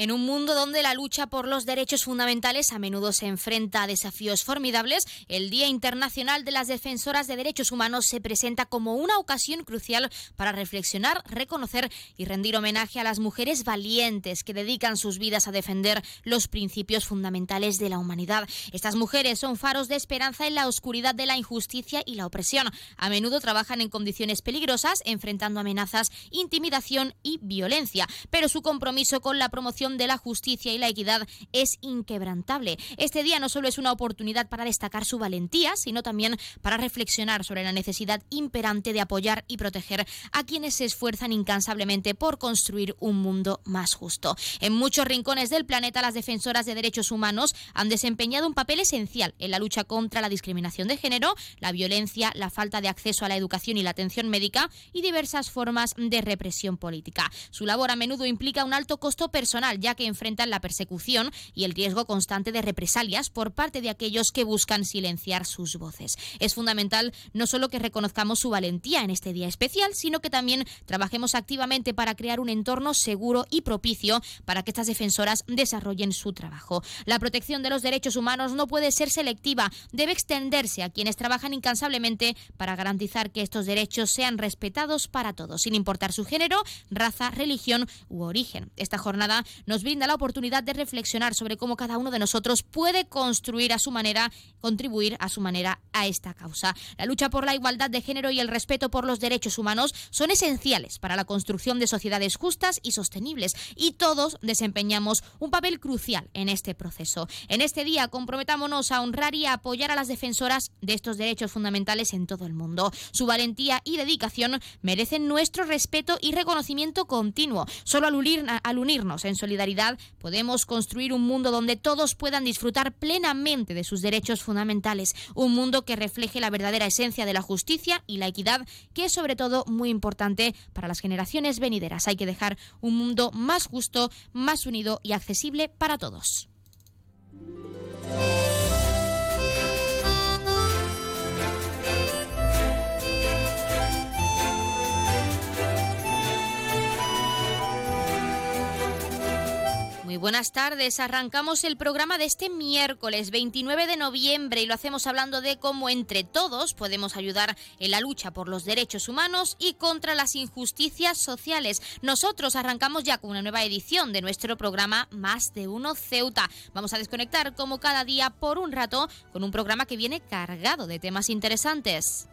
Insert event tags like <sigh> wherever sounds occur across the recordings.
En un mundo donde la lucha por los derechos fundamentales a menudo se enfrenta a desafíos formidables, el Día Internacional de las Defensoras de Derechos Humanos se presenta como una ocasión crucial para reflexionar, reconocer y rendir homenaje a las mujeres valientes que dedican sus vidas a defender los principios fundamentales de la humanidad. Estas mujeres son faros de esperanza en la oscuridad de la injusticia y la opresión. A menudo trabajan en condiciones peligrosas, enfrentando amenazas, intimidación y violencia, pero su compromiso con la promoción de la justicia y la equidad es inquebrantable. Este día no solo es una oportunidad para destacar su valentía, sino también para reflexionar sobre la necesidad imperante de apoyar y proteger a quienes se esfuerzan incansablemente por construir un mundo más justo. En muchos rincones del planeta, las defensoras de derechos humanos han desempeñado un papel esencial en la lucha contra la discriminación de género, la violencia, la falta de acceso a la educación y la atención médica y diversas formas de represión política. Su labor a menudo implica un alto costo personal ya que enfrentan la persecución y el riesgo constante de represalias por parte de aquellos que buscan silenciar sus voces. Es fundamental no solo que reconozcamos su valentía en este día especial, sino que también trabajemos activamente para crear un entorno seguro y propicio para que estas defensoras desarrollen su trabajo. La protección de los derechos humanos no puede ser selectiva, debe extenderse a quienes trabajan incansablemente para garantizar que estos derechos sean respetados para todos, sin importar su género, raza, religión u origen. Esta jornada nos brinda la oportunidad de reflexionar sobre cómo cada uno de nosotros puede construir a su manera, contribuir a su manera a esta causa. La lucha por la igualdad de género y el respeto por los derechos humanos son esenciales para la construcción de sociedades justas y sostenibles y todos desempeñamos un papel crucial en este proceso. En este día comprometámonos a honrar y apoyar a las defensoras de estos derechos fundamentales en todo el mundo. Su valentía y dedicación merecen nuestro respeto y reconocimiento continuo. Solo al, al unirnos en solidaridad podemos construir un mundo donde todos puedan disfrutar plenamente de sus derechos fundamentales, un mundo que refleje la verdadera esencia de la justicia y la equidad, que es sobre todo muy importante para las generaciones venideras. Hay que dejar un mundo más justo, más unido y accesible para todos. Muy buenas tardes. Arrancamos el programa de este miércoles 29 de noviembre y lo hacemos hablando de cómo entre todos podemos ayudar en la lucha por los derechos humanos y contra las injusticias sociales. Nosotros arrancamos ya con una nueva edición de nuestro programa Más de Uno Ceuta. Vamos a desconectar como cada día por un rato con un programa que viene cargado de temas interesantes.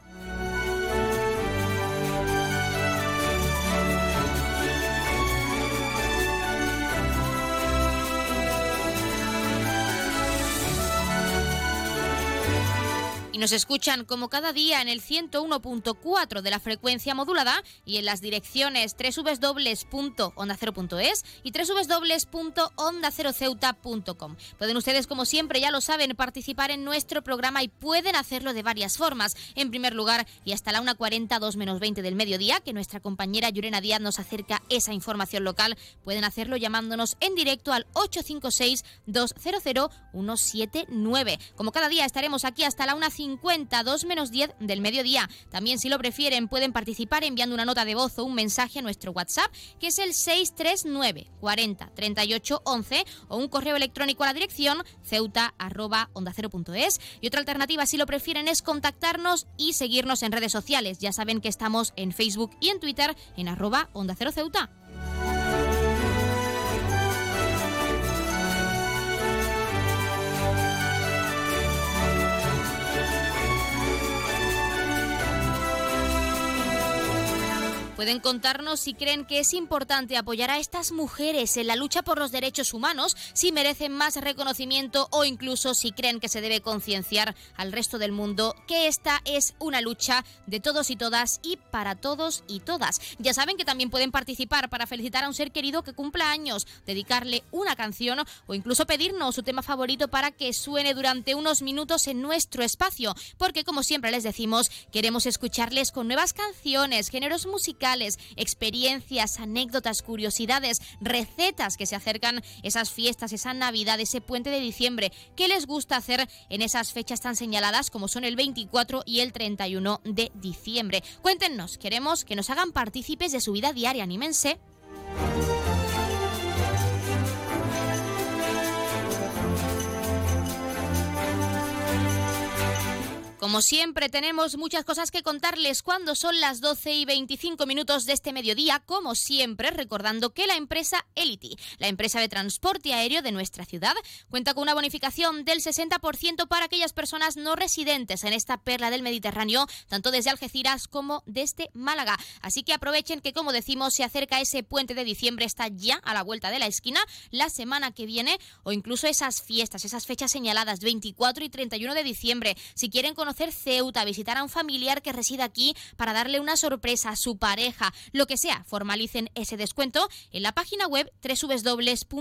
Nos escuchan como cada día en el 101.4 de la frecuencia modulada y en las direcciones www.ondacero.es y www.ondaceroceuta.com. Pueden ustedes, como siempre, ya lo saben, participar en nuestro programa y pueden hacerlo de varias formas. En primer lugar, y hasta la 1.40, 2 menos 20 del mediodía, que nuestra compañera Yurena Díaz nos acerca esa información local, pueden hacerlo llamándonos en directo al 856 200 179. Como cada día estaremos aquí hasta la 1.50 50, 2 menos 10 del mediodía. También, si lo prefieren, pueden participar enviando una nota de voz o un mensaje a nuestro WhatsApp, que es el 639 40 38 11, o un correo electrónico a la dirección ceuta arroba onda Y otra alternativa, si lo prefieren, es contactarnos y seguirnos en redes sociales. Ya saben que estamos en Facebook y en Twitter en arroba onda cero ceuta. Pueden contarnos si creen que es importante apoyar a estas mujeres en la lucha por los derechos humanos, si merecen más reconocimiento o incluso si creen que se debe concienciar al resto del mundo que esta es una lucha de todos y todas y para todos y todas. Ya saben que también pueden participar para felicitar a un ser querido que cumpla años, dedicarle una canción o incluso pedirnos su tema favorito para que suene durante unos minutos en nuestro espacio, porque como siempre les decimos, queremos escucharles con nuevas canciones, géneros musicales, experiencias, anécdotas, curiosidades, recetas que se acercan esas fiestas, esa Navidad, ese puente de diciembre. ¿Qué les gusta hacer en esas fechas tan señaladas como son el 24 y el 31 de diciembre? Cuéntenos, queremos que nos hagan partícipes de su vida diaria, anímense. Como siempre, tenemos muchas cosas que contarles cuando son las 12 y 25 minutos de este mediodía, como siempre, recordando que la empresa Elity, la empresa de transporte aéreo de nuestra ciudad, cuenta con una bonificación del 60% para aquellas personas no residentes en esta perla del Mediterráneo, tanto desde Algeciras como desde Málaga. Así que aprovechen que, como decimos, se acerca ese puente de diciembre, está ya a la vuelta de la esquina, la semana que viene, o incluso esas fiestas, esas fechas señaladas, 24 y 31 de diciembre. Si quieren conocer conocer Ceuta, visitar a un familiar que reside aquí para darle una sorpresa a su pareja, lo que sea, formalicen ese descuento en la página web www.elity.es.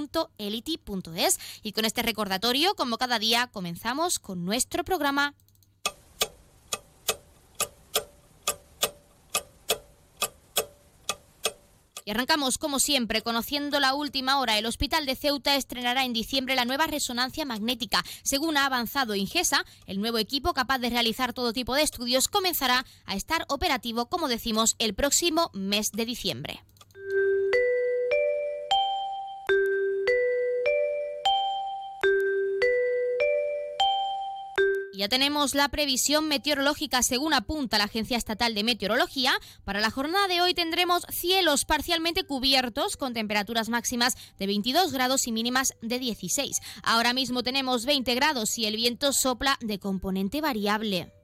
Y con este recordatorio, como cada día, comenzamos con nuestro programa Y arrancamos, como siempre, conociendo la última hora. El Hospital de Ceuta estrenará en diciembre la nueva resonancia magnética. Según ha avanzado Ingesa, el nuevo equipo capaz de realizar todo tipo de estudios comenzará a estar operativo, como decimos, el próximo mes de diciembre. Ya tenemos la previsión meteorológica según apunta la Agencia Estatal de Meteorología. Para la jornada de hoy tendremos cielos parcialmente cubiertos con temperaturas máximas de 22 grados y mínimas de 16. Ahora mismo tenemos 20 grados y el viento sopla de componente variable.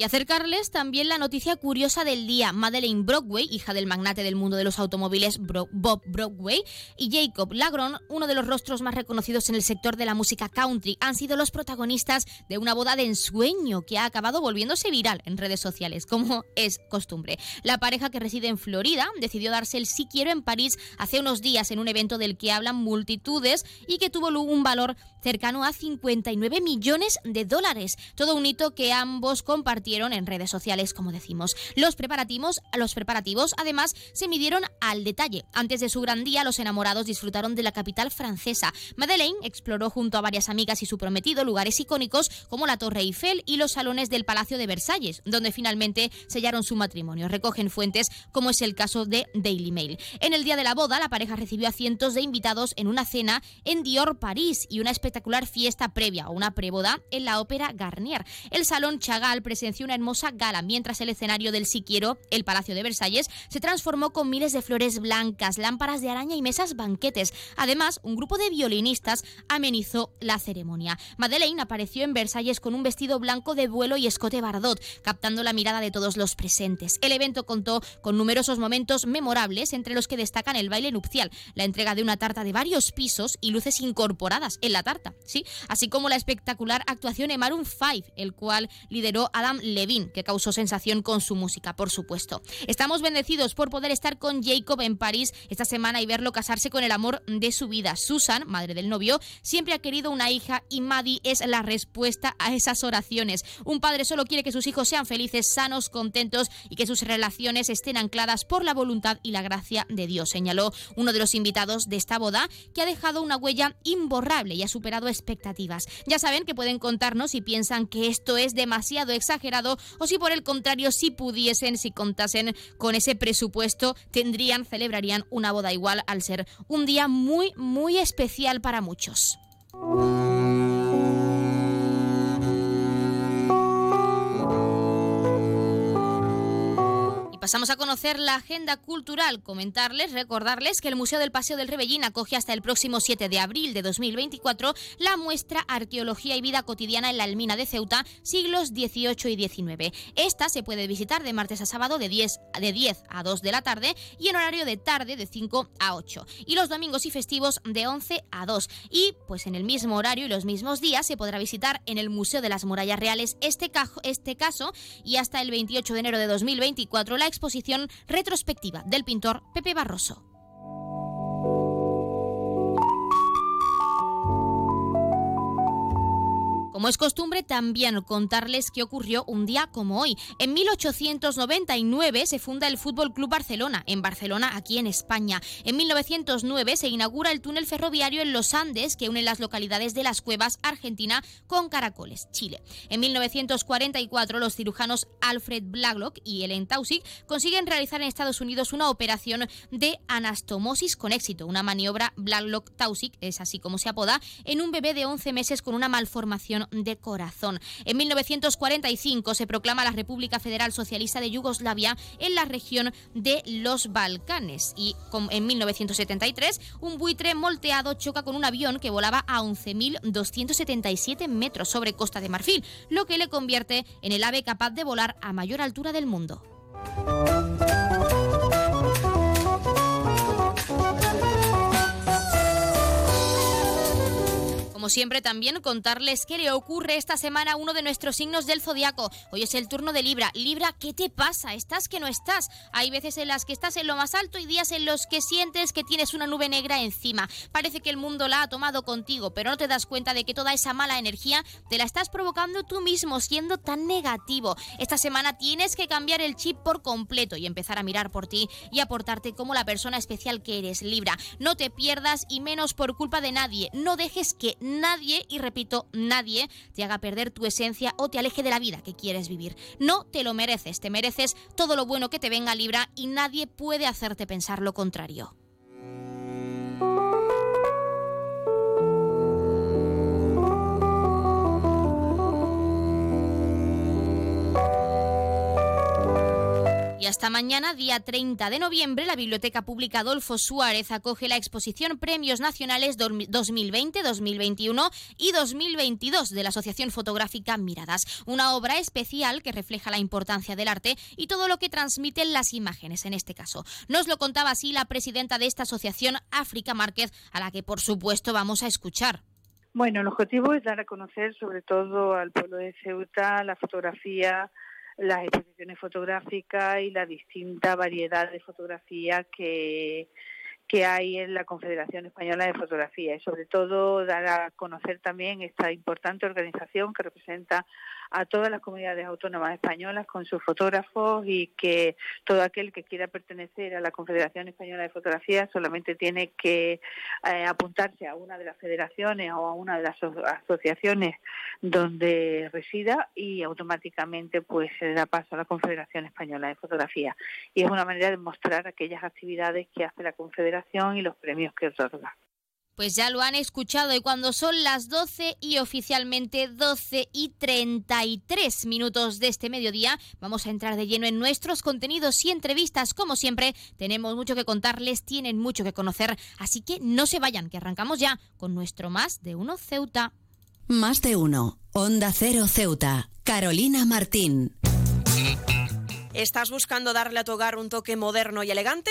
Y acercarles también la noticia curiosa del día. Madeleine Brockway, hija del magnate del mundo de los automóviles Bob Brockway, y Jacob Lagron, uno de los rostros más reconocidos en el sector de la música country, han sido los protagonistas de una boda de ensueño que ha acabado volviéndose viral en redes sociales, como es costumbre. La pareja que reside en Florida decidió darse el sí quiero en París hace unos días en un evento del que hablan multitudes y que tuvo un valor cercano a 59 millones de dólares. Todo un hito que ambos compartieron en redes sociales, como decimos. Los preparativos, los preparativos además se midieron al detalle. Antes de su gran día, los enamorados disfrutaron de la capital francesa. Madeleine exploró junto a varias amigas y su prometido lugares icónicos como la Torre Eiffel y los salones del Palacio de Versalles, donde finalmente sellaron su matrimonio. Recogen fuentes como es el caso de Daily Mail. En el día de la boda, la pareja recibió a cientos de invitados en una cena en Dior, París y una espectacular fiesta previa o una preboda en la Ópera Garnier. El Salón Chagall presenció una hermosa gala, mientras el escenario del Siquiero, el Palacio de Versalles, se transformó con miles de flores blancas, lámparas de araña y mesas banquetes. Además, un grupo de violinistas amenizó la ceremonia. Madeleine apareció en Versalles con un vestido blanco de vuelo y escote bardot, captando la mirada de todos los presentes. El evento contó con numerosos momentos memorables, entre los que destacan el baile nupcial, la entrega de una tarta de varios pisos y luces incorporadas en la tarta, ¿sí? así como la espectacular actuación de Maroon 5, el cual lideró Adam Levine, que causó sensación con su música, por supuesto. Estamos bendecidos por poder estar con Jacob en París esta semana y verlo casarse con el amor de su vida. Susan, madre del novio, siempre ha querido una hija y Maddie es la respuesta a esas oraciones. Un padre solo quiere que sus hijos sean felices, sanos, contentos y que sus relaciones estén ancladas por la voluntad y la gracia de Dios, señaló uno de los invitados de esta boda, que ha dejado una huella imborrable y ha superado expectativas. Ya saben que pueden contarnos si piensan que esto es demasiado exagerado o si por el contrario, si pudiesen, si contasen con ese presupuesto, tendrían, celebrarían una boda igual al ser un día muy, muy especial para muchos. Pasamos a conocer la agenda cultural, comentarles, recordarles que el Museo del Paseo del Rebellín acoge hasta el próximo 7 de abril de 2024 la muestra Arqueología y Vida Cotidiana en la Almina de Ceuta, siglos XVIII y XIX. Esta se puede visitar de martes a sábado de 10, de 10 a 2 de la tarde y en horario de tarde de 5 a 8. Y los domingos y festivos de 11 a 2. Y pues en el mismo horario y los mismos días se podrá visitar en el Museo de las Murallas Reales este, este caso y hasta el 28 de enero de 2024 la exposición retrospectiva del pintor Pepe Barroso. Como es costumbre, también contarles qué ocurrió un día como hoy. En 1899 se funda el Fútbol Club Barcelona, en Barcelona, aquí en España. En 1909 se inaugura el túnel ferroviario en los Andes que une las localidades de Las Cuevas, Argentina, con Caracoles, Chile. En 1944 los cirujanos Alfred Blacklock y Ellen Taussig consiguen realizar en Estados Unidos una operación de anastomosis con éxito, una maniobra Blacklock-Taussig, es así como se apoda, en un bebé de 11 meses con una malformación de corazón. En 1945 se proclama la República Federal Socialista de Yugoslavia en la región de los Balcanes y en 1973 un buitre molteado choca con un avión que volaba a 11.277 metros sobre Costa de Marfil, lo que le convierte en el ave capaz de volar a mayor altura del mundo. Siempre, también contarles qué le ocurre esta semana a uno de nuestros signos del zodiaco. Hoy es el turno de Libra. Libra, ¿qué te pasa? ¿Estás que no estás? Hay veces en las que estás en lo más alto y días en los que sientes que tienes una nube negra encima. Parece que el mundo la ha tomado contigo, pero no te das cuenta de que toda esa mala energía te la estás provocando tú mismo, siendo tan negativo. Esta semana tienes que cambiar el chip por completo y empezar a mirar por ti y aportarte como la persona especial que eres, Libra. No te pierdas y menos por culpa de nadie. No dejes que nadie, y repito, nadie, te haga perder tu esencia o te aleje de la vida que quieres vivir. No te lo mereces, te mereces todo lo bueno que te venga Libra y nadie puede hacerte pensar lo contrario. Hasta mañana, día 30 de noviembre, la Biblioteca Pública Adolfo Suárez acoge la exposición Premios Nacionales 2020, 2021 y 2022 de la Asociación Fotográfica Miradas, una obra especial que refleja la importancia del arte y todo lo que transmiten las imágenes en este caso. Nos lo contaba así la presidenta de esta asociación, África Márquez, a la que por supuesto vamos a escuchar. Bueno, el objetivo es dar a conocer sobre todo al pueblo de Ceuta la fotografía las exposiciones fotográficas y la distinta variedad de fotografía que, que hay en la Confederación Española de Fotografía. Y sobre todo dar a conocer también esta importante organización que representa a todas las comunidades autónomas españolas con sus fotógrafos y que todo aquel que quiera pertenecer a la Confederación Española de Fotografía solamente tiene que eh, apuntarse a una de las federaciones o a una de las asociaciones donde resida y automáticamente pues se da paso a la Confederación Española de Fotografía. Y es una manera de mostrar aquellas actividades que hace la Confederación y los premios que otorga. Pues ya lo han escuchado y cuando son las 12 y oficialmente 12 y 33 minutos de este mediodía, vamos a entrar de lleno en nuestros contenidos y entrevistas. Como siempre, tenemos mucho que contarles, tienen mucho que conocer, así que no se vayan, que arrancamos ya con nuestro Más de Uno Ceuta. Más de Uno, Onda Cero Ceuta, Carolina Martín. ¿Estás buscando darle a tu hogar un toque moderno y elegante?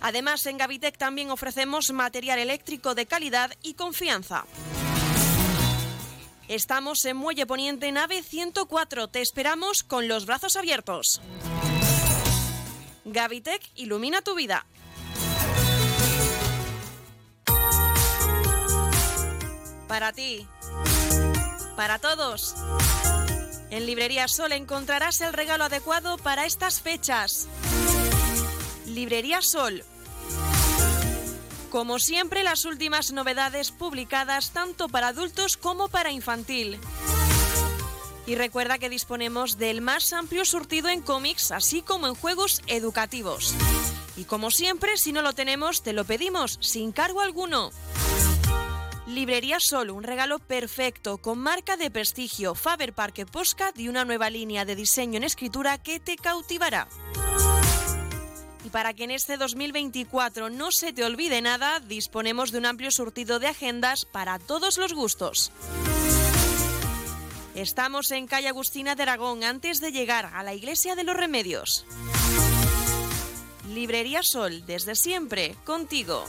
Además, en Gavitec también ofrecemos material eléctrico de calidad y confianza. Estamos en Muelle Poniente Nave 104. Te esperamos con los brazos abiertos. Gavitec ilumina tu vida. Para ti. Para todos. En Librería Sol encontrarás el regalo adecuado para estas fechas. Librería Sol. Como siempre, las últimas novedades publicadas tanto para adultos como para infantil. Y recuerda que disponemos del más amplio surtido en cómics, así como en juegos educativos. Y como siempre, si no lo tenemos, te lo pedimos sin cargo alguno. Librería Sol, un regalo perfecto con marca de prestigio, Faber Parque Postcard y una nueva línea de diseño en escritura que te cautivará. Y para que en este 2024 no se te olvide nada, disponemos de un amplio surtido de agendas para todos los gustos. Estamos en calle Agustina de Aragón antes de llegar a la Iglesia de los Remedios. Librería Sol, desde siempre, contigo.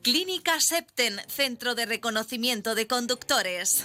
Clínica Septen, Centro de Reconocimiento de Conductores.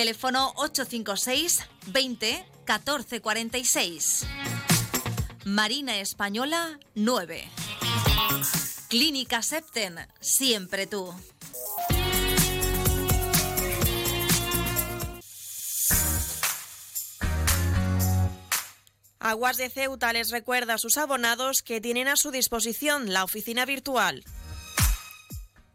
Teléfono 856 20 14 46. Marina Española 9. Clínica Septen, siempre tú. Aguas de Ceuta les recuerda a sus abonados que tienen a su disposición la oficina virtual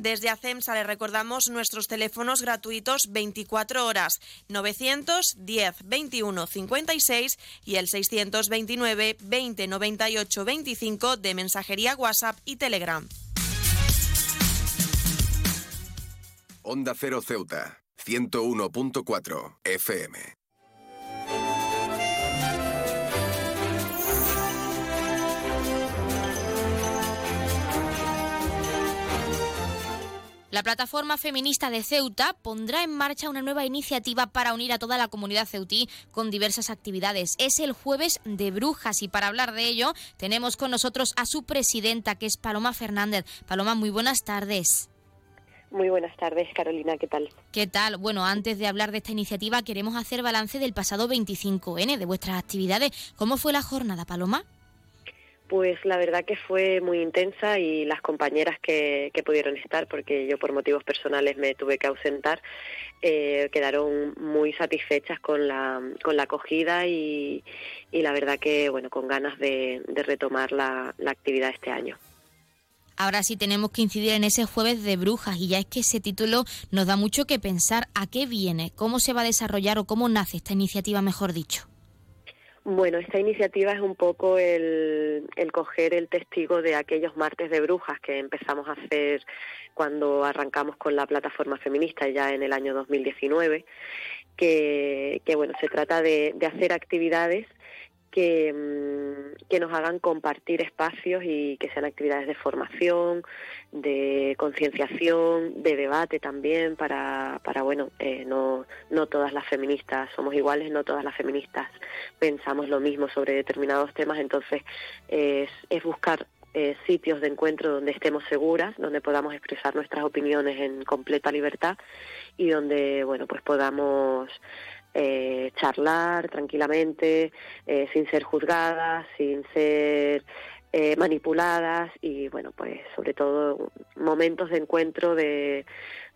Desde ACEMSA le recordamos nuestros teléfonos gratuitos 24 horas 910 21 56 y el 629 20 98 25 de mensajería WhatsApp y Telegram. Onda Cero Ceuta, 101.4 FM. La plataforma feminista de Ceuta pondrá en marcha una nueva iniciativa para unir a toda la comunidad ceutí con diversas actividades. Es el jueves de brujas y para hablar de ello tenemos con nosotros a su presidenta que es Paloma Fernández. Paloma, muy buenas tardes. Muy buenas tardes, Carolina, ¿qué tal? ¿Qué tal? Bueno, antes de hablar de esta iniciativa, queremos hacer balance del pasado 25N, de vuestras actividades. ¿Cómo fue la jornada, Paloma? Pues la verdad que fue muy intensa y las compañeras que, pudieron estar, porque yo por motivos personales me tuve que ausentar, eh, quedaron muy satisfechas con la, con la acogida y, la verdad que, bueno, con ganas de, retomar la, la actividad este año. Ahora sí tenemos que incidir en ese jueves de brujas y ya es que ese título nos da mucho que pensar a qué viene, cómo se va a desarrollar o cómo nace esta iniciativa, mejor dicho. Bueno, esta iniciativa es un poco el, coger el testigo de aquellos martes de brujas que empezamos a hacer cuando arrancamos con la plataforma feminista ya en el año 2019, que, que bueno, se trata de hacer actividades que, mm, que, nos hagan compartir espacios y que sean actividades de formación, de concienciación, de debate también para, para bueno, eh, no, no todas las feministas somos iguales, no todas las feministas pensamos lo mismo sobre determinados temas, entonces es, es buscar eh, sitios de encuentro donde estemos seguras, donde podamos expresar nuestras opiniones en completa libertad y donde, bueno, pues podamos eh, charlar tranquilamente, eh, sin ser juzgadas, sin ser eh, manipuladas y bueno, pues sobre todo momentos de encuentro de,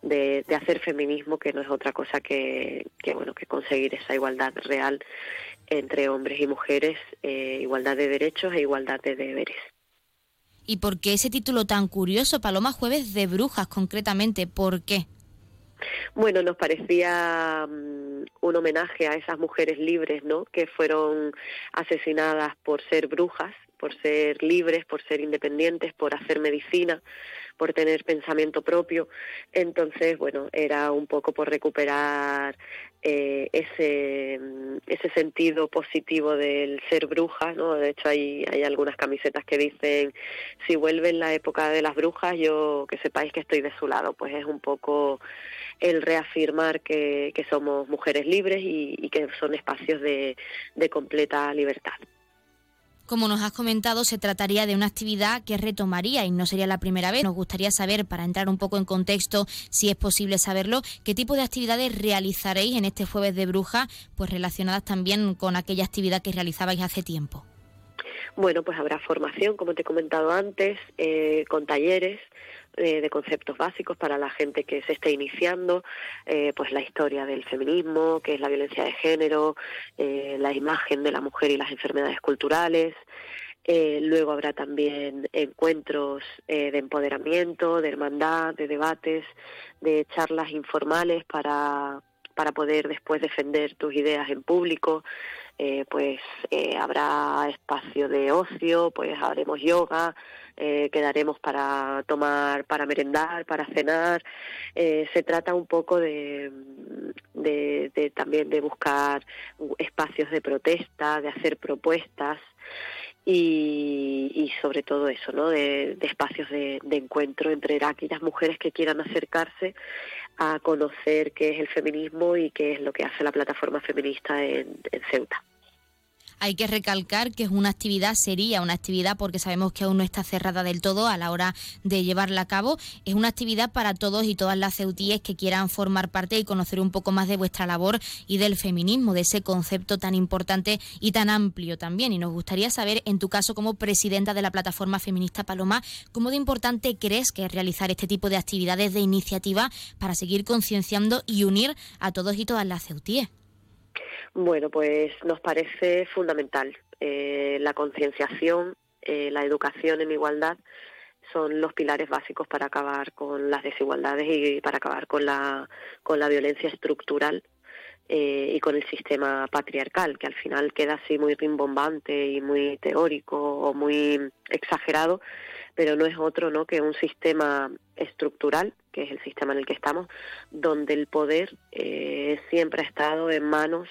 de, hacer feminismo que no es otra cosa que, que, bueno que conseguir esa igualdad real entre hombres y mujeres, igualdad de derechos e igualdad de deberes. ¿Y por qué ese título tan curioso, Paloma Jueves de Brujas concretamente? ¿Por qué? Bueno, nos parecía mm, un homenaje a esas mujeres libres, ¿no? Que fueron asesinadas por ser brujas, por ser libres, por ser independientes, por hacer medicina, por tener pensamiento propio. Entonces, bueno, era un poco por recuperar eh, ese, ese sentido positivo del ser bruja, ¿no? De hecho, hay, hay algunas camisetas que dicen, si vuelve en la época de las brujas, yo que sepáis que estoy de su lado. Pues es un poco el reafirmar que, que somos mujeres libres y, y que son espacios de, de completa libertad. Como nos has comentado, se trataría de una actividad que retomaría y no sería la primera vez. Nos gustaría saber, para entrar un poco en contexto, si es posible saberlo, qué tipo de actividades realizaréis en este jueves de bruja, pues relacionadas también con aquella actividad que realizabais hace tiempo. Bueno, pues habrá formación, como te he comentado antes, eh, con talleres, eh, de conceptos básicos para la gente que se esté iniciando, eh, pues la historia del feminismo, que es la violencia de género, eh, la imagen de la mujer y las enfermedades culturales. luego habrá también encuentros de empoderamiento, de hermandad, de debates, de charlas informales para, para poder después defender tus ideas en público. Pues habrá espacio de ocio, pues haremos yoga, eh, quedaremos para tomar, para merendar, para cenar. Eh, se trata un poco de, de, también de buscar espacios de protesta, de hacer propuestas y, y sobre todo eso, ¿no? De, espacios de, encuentro entre aquellas mujeres que quieran acercarse a conocer qué es el feminismo y qué es lo que hace la plataforma feminista en Ceuta. Hay que recalcar que es una actividad, sería una actividad porque sabemos que aún no está cerrada del todo a la hora de llevarla a cabo. Es una actividad para todos y todas las ceutíes que quieran formar parte y conocer un poco más de vuestra labor y del feminismo, de ese concepto tan importante y tan amplio también. Y nos gustaría saber, en tu caso como presidenta de la plataforma feminista Paloma, cómo de importante crees que es realizar este tipo de actividades de iniciativa para seguir concienciando y unir a todos y todas las ceutíes. Bueno, pues nos parece fundamental. Eh, la concienciación, eh, la educación en igualdad son los pilares básicos para acabar con las desigualdades y para acabar con la, con la violencia estructural eh, y con el sistema patriarcal, que al final queda así muy rimbombante y muy teórico o muy exagerado, pero no es otro ¿no? que un sistema estructural, que es el sistema en el que estamos, donde el poder siempre ha estado en manos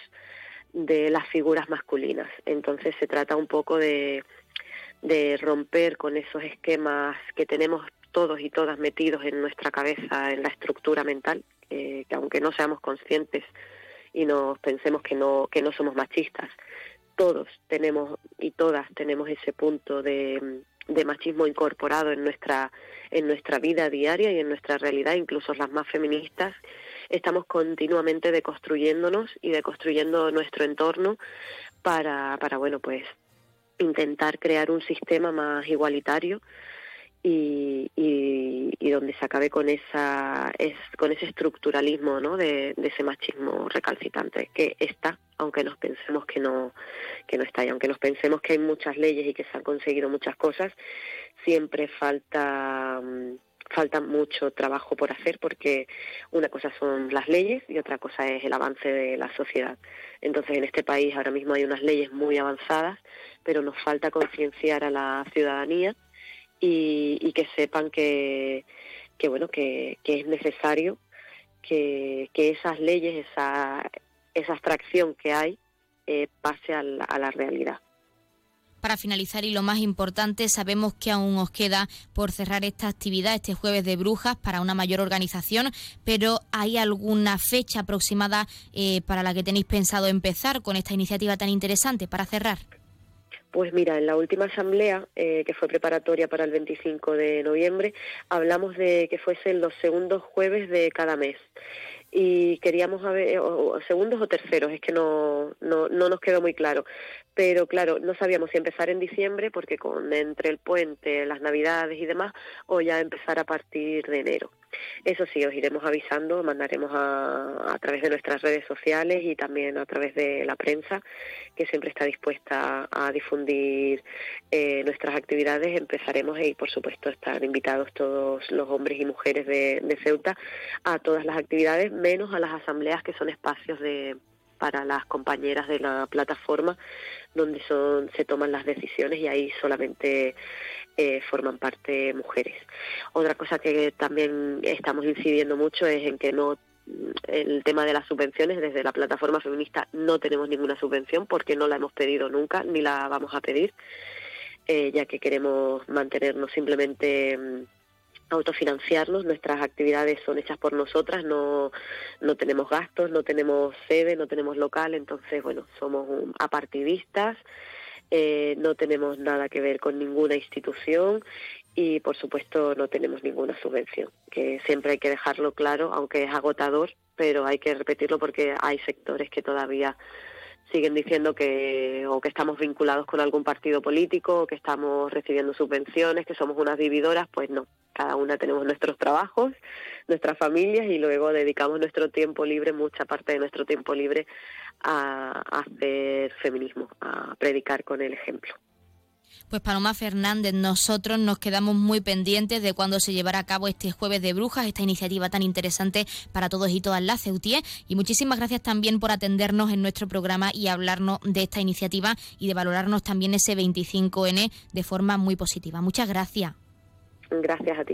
de las figuras masculinas. Entonces se trata un poco de, de romper con esos esquemas que tenemos todos y todas metidos en nuestra cabeza, en la estructura mental, que aunque no seamos conscientes y nos pensemos que no, que no somos machistas, todos tenemos y todas tenemos ese punto de, de machismo incorporado en nuestra, en nuestra vida diaria y en nuestra realidad, incluso las más feministas, estamos continuamente deconstruyéndonos y deconstruyendo nuestro entorno para, para bueno, pues intentar crear un sistema más igualitario y, y, donde se acabe con esa es, con ese estructuralismo ¿no? de, ese machismo recalcitrante que está aunque nos pensemos que no que no está y aunque nos pensemos que hay muchas leyes y que se han conseguido muchas cosas siempre falta mm, falta mucho trabajo por hacer porque una cosa son las leyes y otra cosa es el avance de la sociedad. Entonces, en este país ahora mismo hay unas leyes muy avanzadas, pero nos falta concienciar a la ciudadanía y, que sepan que, que bueno, que, es necesario que, esas leyes, esa, esa abstracción que hay, eh, pase a la realidad. Para finalizar y lo más importante, sabemos que aún os queda por cerrar esta actividad este jueves de brujas para una mayor organización, pero ¿hay alguna fecha aproximada eh, para la que tenéis pensado empezar con esta iniciativa tan interesante para cerrar? Pues mira, en la última asamblea, eh, que fue preparatoria para el 25 de noviembre, hablamos de que fuesen los segundos jueves de cada mes y queríamos ver, segundos o terceros, es que no, no, no nos quedó muy claro pero claro, no sabíamos si empezar en diciembre, porque con entre el puente, las navidades y demás, o ya empezar a partir de enero. Eso sí, os iremos avisando, mandaremos a, a través de nuestras redes sociales y también a través de la prensa, que siempre está dispuesta a difundir eh, nuestras actividades. Empezaremos y, por supuesto, están invitados todos los hombres y mujeres de, de Ceuta a todas las actividades, menos a las asambleas que son espacios de para las compañeras de la plataforma, donde son, se toman las decisiones y ahí solamente eh, forman parte mujeres. Otra cosa que también estamos incidiendo mucho es en que no el tema de las subvenciones desde la plataforma feminista no tenemos ninguna subvención porque no la hemos pedido nunca ni la vamos a pedir eh, ya que queremos mantenernos simplemente mm, autofinanciarnos, nuestras actividades son hechas por nosotras, no, no tenemos gastos, no tenemos sede, no tenemos local, entonces, bueno, somos apartidistas, eh, no tenemos nada que ver con ninguna institución y, por supuesto, no tenemos ninguna subvención, que siempre hay que dejarlo claro, aunque es agotador, pero hay que repetirlo porque hay sectores que todavía siguen diciendo que o que estamos vinculados con algún partido político, o que estamos recibiendo subvenciones, que somos unas vividoras, pues no. Cada una tenemos nuestros trabajos, nuestras familias y luego dedicamos nuestro tiempo libre, mucha parte de nuestro tiempo libre, a hacer feminismo, a predicar con el ejemplo. Pues Paloma Fernández, nosotros nos quedamos muy pendientes de cuando se llevará a cabo este jueves de brujas, esta iniciativa tan interesante para todos y todas las ceutíes. Y muchísimas gracias también por atendernos en nuestro programa y hablarnos de esta iniciativa y de valorarnos también ese 25N de forma muy positiva. Muchas gracias. Gracias a ti.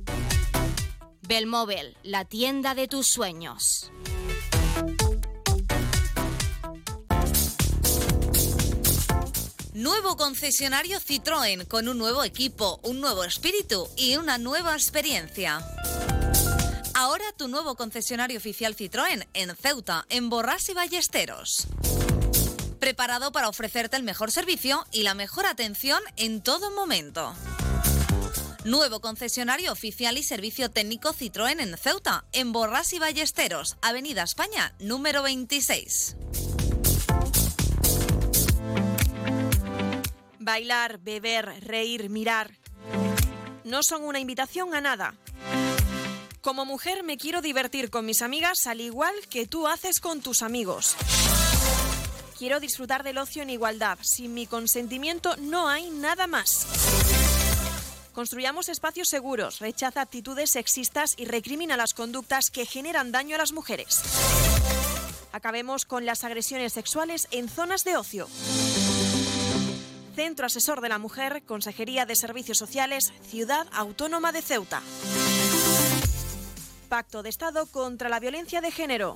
Belmóvil, la tienda de tus sueños. Nuevo concesionario Citroën con un nuevo equipo, un nuevo espíritu y una nueva experiencia. Ahora tu nuevo concesionario oficial Citroën en Ceuta, en Borras y Ballesteros. Preparado para ofrecerte el mejor servicio y la mejor atención en todo momento. Nuevo concesionario oficial y servicio técnico Citroën en Ceuta, en Borras y Ballesteros, Avenida España, número 26. Bailar, beber, reír, mirar. No son una invitación a nada. Como mujer me quiero divertir con mis amigas al igual que tú haces con tus amigos. Quiero disfrutar del ocio en igualdad. Sin mi consentimiento no hay nada más. Construyamos espacios seguros, rechaza actitudes sexistas y recrimina las conductas que generan daño a las mujeres. Acabemos con las agresiones sexuales en zonas de ocio. Centro Asesor de la Mujer, Consejería de Servicios Sociales, Ciudad Autónoma de Ceuta. Pacto de Estado contra la Violencia de Género.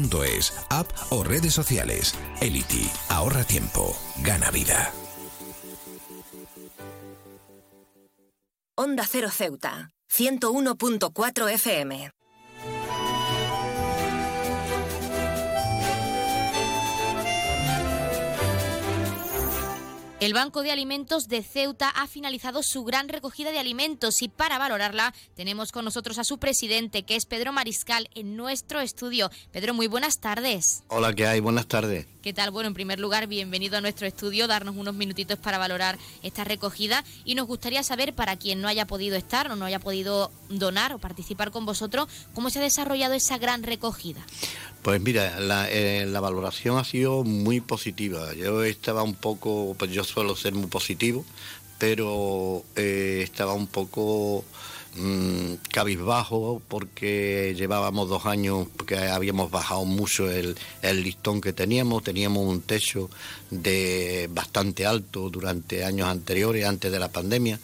elity.es, app o redes sociales. Elity, ahorra tiempo, gana vida. Onda Cero Ceuta, 101.4 FM. El Banco de Alimentos de Ceuta ha finalizado su gran recogida de alimentos y para valorarla tenemos con nosotros a su presidente, que es Pedro Mariscal, en nuestro estudio. Pedro, muy buenas tardes. Hola, ¿qué hay? Buenas tardes. ¿Qué tal? Bueno, en primer lugar, bienvenido a nuestro estudio, darnos unos minutitos para valorar esta recogida y nos gustaría saber, para quien no haya podido estar o no haya podido donar o participar con vosotros, cómo se ha desarrollado esa gran recogida. Pues mira, la, eh, la, valoración ha sido muy positiva. Yo estaba un poco, pues yo suelo ser muy positivo, pero eh, estaba un poco mmm, cabizbajo porque llevábamos dos años que habíamos bajado mucho el, el, listón que teníamos, teníamos un techo de bastante alto durante años anteriores, antes de la pandemia,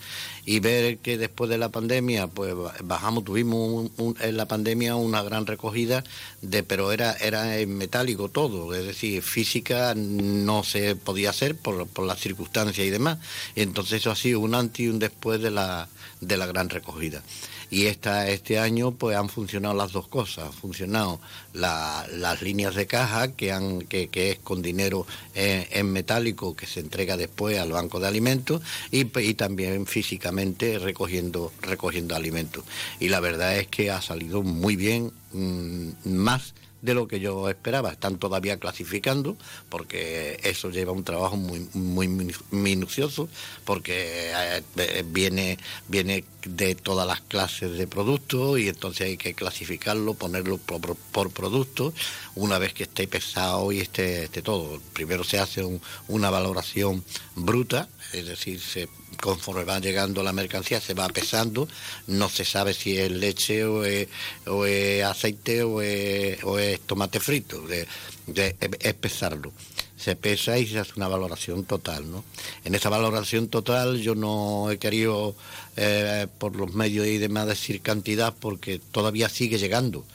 y ver que después de la pandemia, pues bajamos, tuvimos en la pandemia una gran recogida, de, pero era, era en metálico todo, es decir, física no se podía hacer por, por las circunstancias y demás, entonces eso ha sido un antes y un después de la, de la gran recogida. Y esta, este año pues han funcionado las dos cosas, han funcionado la, las líneas de caja que, han, que, que es con dinero en, metálico que se entrega después al banco de alimentos y, también físicamente recogiendo, recogiendo alimentos. Y la verdad es que ha salido muy bien, mmm, más de lo que yo esperaba. Están todavía clasificando porque eso lleva un trabajo muy, muy minucioso porque eh, viene, viene de todas las clases de productos y entonces hay que clasificarlo, ponerlo por, por producto una vez que esté pesado y esté, esté todo. Primero se hace un, una valoración bruta, es decir, se conforme va llegando la mercancía se va pesando, no se sabe si es leche o es, o aceite o es, o tomate frito, de, de, es pesarlo. Se pesa y se hace una valoración total. ¿no? En esa valoración total yo no he querido eh, por los medios y demás decir cantidad porque todavía sigue llegando,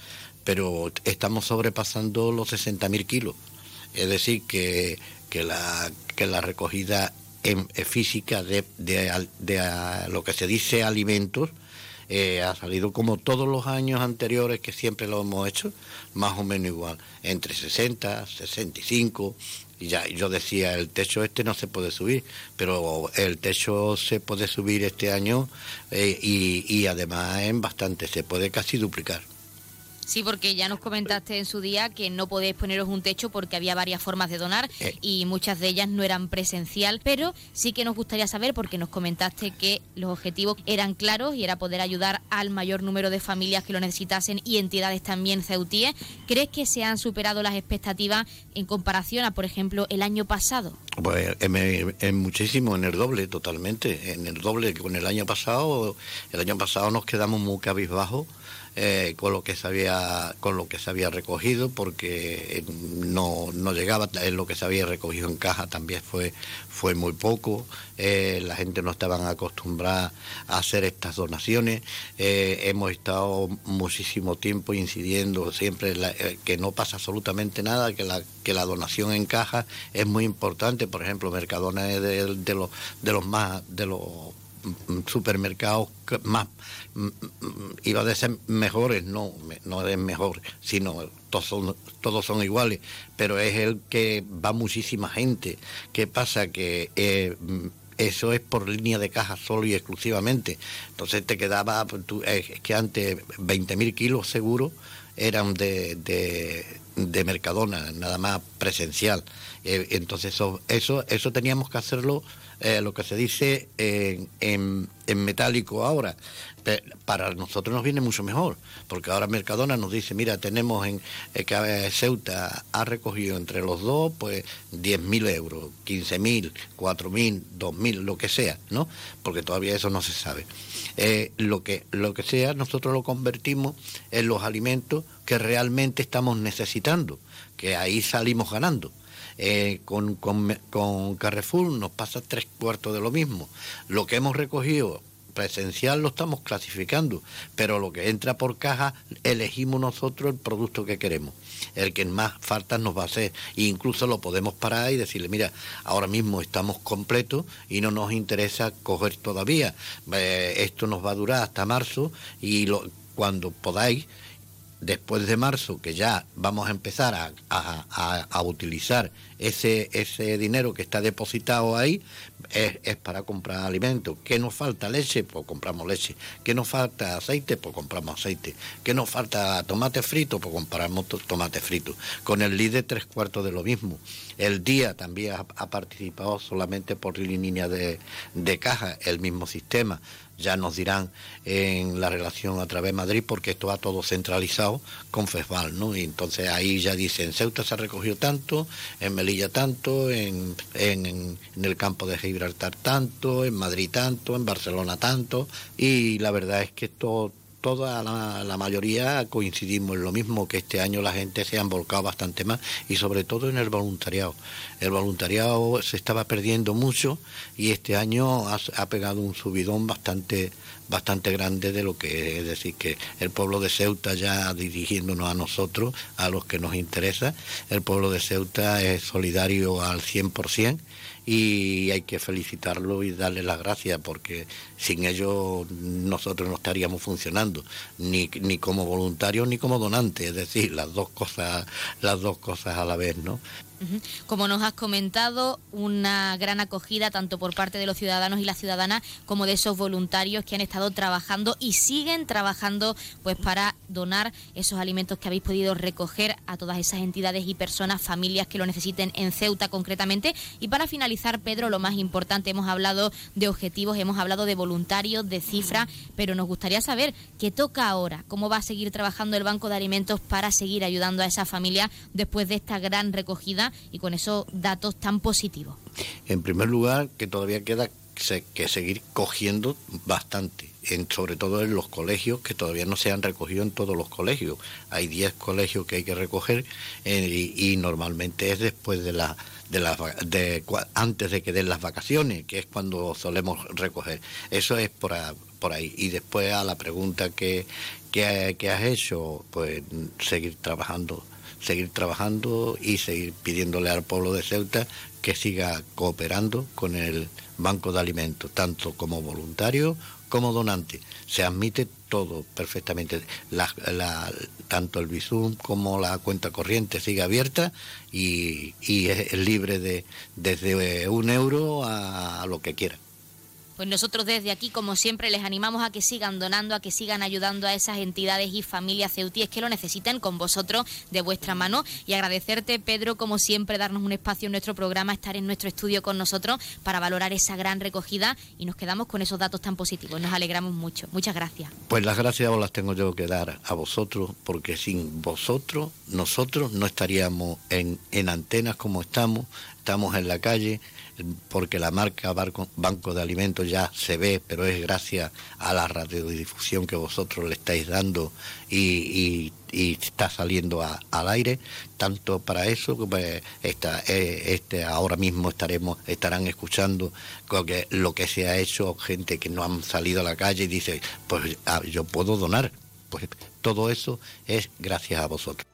pero estamos sobrepasando los 60.000 kilos. Es decir, que, que, la, que la recogida en, en física de, de, de, de, lo que se dice alimentos eh, ha salido como todos los años anteriores que siempre lo hemos hecho, más o menos igual, entre 60, 65, y ya yo decía, el techo este no se puede subir, pero el techo se puede subir este año eh, y, y además en bastante, se puede casi duplicar. Sí, porque ya nos comentaste en su día que no podéis poneros un techo porque había varias formas de donar eh. y muchas de ellas no eran presencial, pero sí que nos gustaría saber, porque nos comentaste que los objetivos eran claros y era poder ayudar al mayor número de familias que lo necesitasen y entidades también ceutíes. ¿Crees que se han superado las expectativas en comparación a, por ejemplo, el año pasado? Pues en, en muchísimo, en el doble, totalmente. En el doble con el año pasado. El año pasado nos quedamos muy cabizbajos eh, con lo que se había con lo que se había recogido porque no, no llegaba. En lo que se había recogido en caja también fue fue muy poco. Eh, la gente no estaba acostumbrada a hacer estas donaciones. Eh, hemos estado muchísimo tiempo incidiendo siempre la, eh, que no pasa absolutamente nada que la que la donación en caja es muy importante. Por ejemplo Mercadona es de, de los de los más de los supermercados más iba a decir mejores no no es mejor sino todos son todos son iguales pero es el que va muchísima gente. Qué pasa que eh, eso es por línea de caja solo y exclusivamente entonces te quedaba tú, es que antes 20.000 kilos seguro eran de, de, Mercadona nada más presencial eh, entonces eso, eso eso teníamos que hacerlo eh, lo que se dice en metálico ahora. Para nosotros nos viene mucho mejor, porque ahora Mercadona nos dice, mira, tenemos en eh, que Ceuta ha recogido entre los dos, pues 10.000 euros, 15.000, 4.000, 2.000, lo que sea, ¿no? Porque todavía eso no se sabe. Eh, lo, que, lo que sea, nosotros lo convertimos en los alimentos que realmente estamos necesitando, que ahí salimos ganando. Eh, con, con, con, Carrefour nos pasa tres cuartos de lo mismo. Lo que hemos recogido presencial lo estamos clasificando, pero lo que entra por caja elegimos nosotros el producto que queremos. El que más falta nos va a hacer. E incluso lo podemos parar y decirle, mira, ahora mismo estamos completos y no nos interesa coger todavía. Eh, esto nos va a durar hasta marzo y cuando podáis después de marzo, que ya vamos a empezar a, utilizar ese, ese dinero que está depositado ahí, es, para comprar alimentos. ¿Qué nos falta? Leche, pues compramos leche. ¿Qué nos falta? Aceite, pues compramos aceite. ¿Qué nos falta? Tomate frito, pues compramos tomate frito. Con el líder tres cuartos de lo mismo. El día también ha, participado solamente por línea de, de caja, el mismo sistema ya nos dirán en la relación a través de Madrid, porque esto va todo centralizado con FESVAL, ¿no? Y entonces ahí ya dicen, en Ceuta se ha recogido tanto, en Melilla tanto, en, en, el campo de Gibraltar tanto, en Madrid tanto, en Barcelona tanto, y la verdad es que esto toda la, mayoría coincidimos en lo mismo, que este año la gente se ha volcado bastante más y sobre todo en el voluntariado. El voluntariado se estaba perdiendo mucho y este año ha, pegado un subidón bastante bastante grande de lo que es decir que el pueblo de Ceuta ya dirigiéndonos a nosotros, a los que nos interesa, el pueblo de Ceuta es solidario al 100% y hay que felicitarlo y darle las gracias porque sin ello nosotros no estaríamos funcionando ni, ni como voluntarios ni como donantes es decir las dos cosas las dos cosas a la vez no como nos has comentado, una gran acogida tanto por parte de los ciudadanos y las ciudadanas como de esos voluntarios que han estado trabajando y siguen trabajando pues para donar esos alimentos que habéis podido recoger a todas esas entidades y personas, familias que lo necesiten en Ceuta concretamente. Y para finalizar, Pedro, lo más importante, hemos hablado de objetivos, hemos hablado de voluntarios, de cifras, pero nos gustaría saber qué toca ahora, cómo va a seguir trabajando el Banco de Alimentos para seguir ayudando a esa familia después de esta gran recogida y con esos datos tan positivos? En primer lugar, que todavía queda que seguir cogiendo bastante, sobre todo en los colegios que todavía no se han recogido en todos los colegios. Hay 10 colegios que hay que recoger eh, y, normalmente es después de la de las antes de que den las vacaciones, que es cuando solemos recoger. Eso es por, por ahí. Y después a la pregunta que, que, que has hecho, pues seguir trabajando seguir trabajando y seguir pidiéndole al pueblo de Ceuta que siga cooperando con el Banco de Alimentos, tanto como voluntario como donante. Se admite todo perfectamente. tanto el Bizum como la cuenta corriente sigue abierta y, es libre de desde un euro a lo que quiera. Pues nosotros desde aquí, como siempre, les animamos a que sigan donando, a que sigan ayudando a esas entidades y familias ceutíes que lo necesiten con vosotros de vuestra mano. Y agradecerte, Pedro, como siempre, darnos un espacio en nuestro programa, estar en nuestro estudio con nosotros para valorar esa gran recogida y nos quedamos con esos datos tan positivos. Nos alegramos mucho. Muchas gracias. Pues las gracias las tengo yo que dar a vosotros, porque sin vosotros, nosotros no estaríamos en, en antenas como estamos, estamos en la calle porque la marca Banco de Alimentos ya se ve, pero es gracias a la radiodifusión que vosotros le estáis dando y, está saliendo al aire, tanto para eso como esta, eh, este, ahora mismo estaremos, estarán escuchando lo que se ha hecho, gente que no han salido a la calle y dice, pues ah, yo puedo donar, pues todo eso es gracias a vosotros.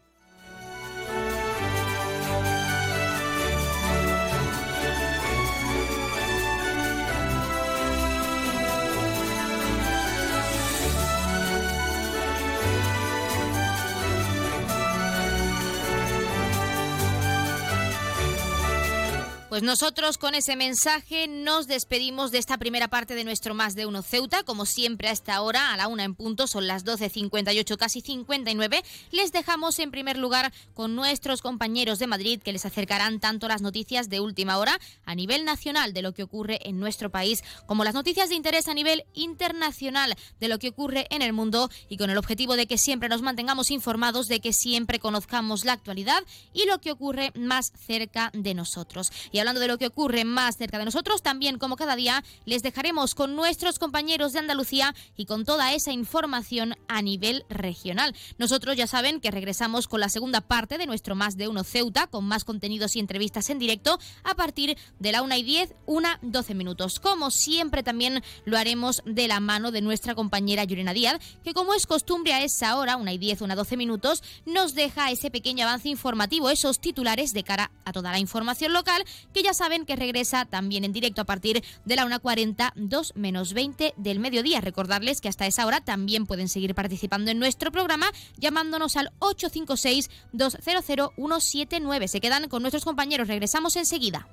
Pues nosotros con ese mensaje nos despedimos de esta primera parte de nuestro Más de Uno Ceuta. Como siempre a esta hora, a la una en punto, son las 12.58, casi 59. Les dejamos en primer lugar con nuestros compañeros de Madrid que les acercarán tanto las noticias de última hora a nivel nacional de lo que ocurre en nuestro país, como las noticias de interés a nivel internacional de lo que ocurre en el mundo y con el objetivo de que siempre nos mantengamos informados, de que siempre conozcamos la actualidad y lo que ocurre más cerca de nosotros. Y hablando de lo que ocurre más cerca de nosotros, también como cada día les dejaremos con nuestros compañeros de Andalucía y con toda esa información a nivel regional. Nosotros ya saben que regresamos con la segunda parte de nuestro Más de Uno Ceuta, con más contenidos y entrevistas en directo a partir de la 1 y 10, 1, 12 minutos. Como siempre también lo haremos de la mano de nuestra compañera Yurena Díaz, que como es costumbre a esa hora, 1 y 10, 1, 12 minutos, nos deja ese pequeño avance informativo, esos titulares de cara a toda la información local, que ya saben que regresa también en directo a partir de la 1.40, 2 menos 20 del mediodía. Recordarles que hasta esa hora también pueden seguir participando en nuestro programa llamándonos al 856-200-179. Se quedan con nuestros compañeros. Regresamos enseguida.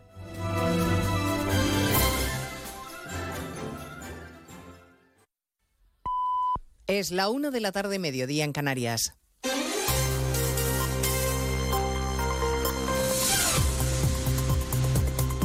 Es la una de la tarde, mediodía en Canarias.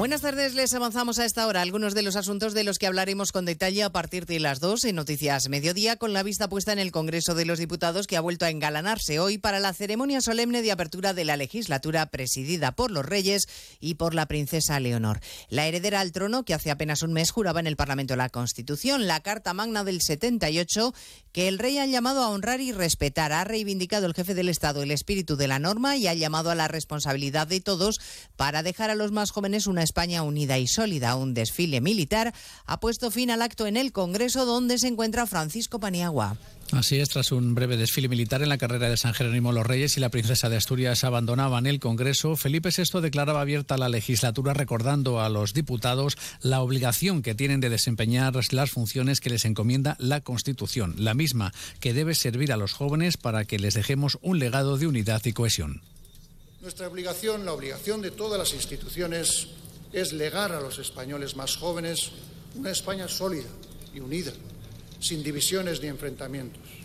Buenas tardes, les avanzamos a esta hora algunos de los asuntos de los que hablaremos con detalle a partir de las dos en Noticias Mediodía, con la vista puesta en el Congreso de los Diputados que ha vuelto a engalanarse hoy para la ceremonia solemne de apertura de la legislatura presidida por los reyes y por la princesa Leonor. La heredera al trono, que hace apenas un mes juraba en el Parlamento la Constitución, la Carta Magna del 78, que el rey ha llamado a honrar y respetar. Ha reivindicado el jefe del Estado el espíritu de la norma y ha llamado a la responsabilidad de todos para dejar a los más jóvenes una España unida y sólida. Un desfile militar ha puesto fin al acto en el Congreso donde se encuentra Francisco Paniagua. Así es, tras un breve desfile militar en la carrera de San Jerónimo los Reyes y la princesa de Asturias abandonaban el Congreso, Felipe VI declaraba abierta la legislatura recordando a los diputados la obligación que tienen de desempeñar las funciones que les encomienda la Constitución, la misma que debe servir a los jóvenes para que les dejemos un legado de unidad y cohesión. Nuestra obligación, la obligación de todas las instituciones, es legar a los españoles más jóvenes una España sólida y unida, sin divisiones ni enfrentamientos.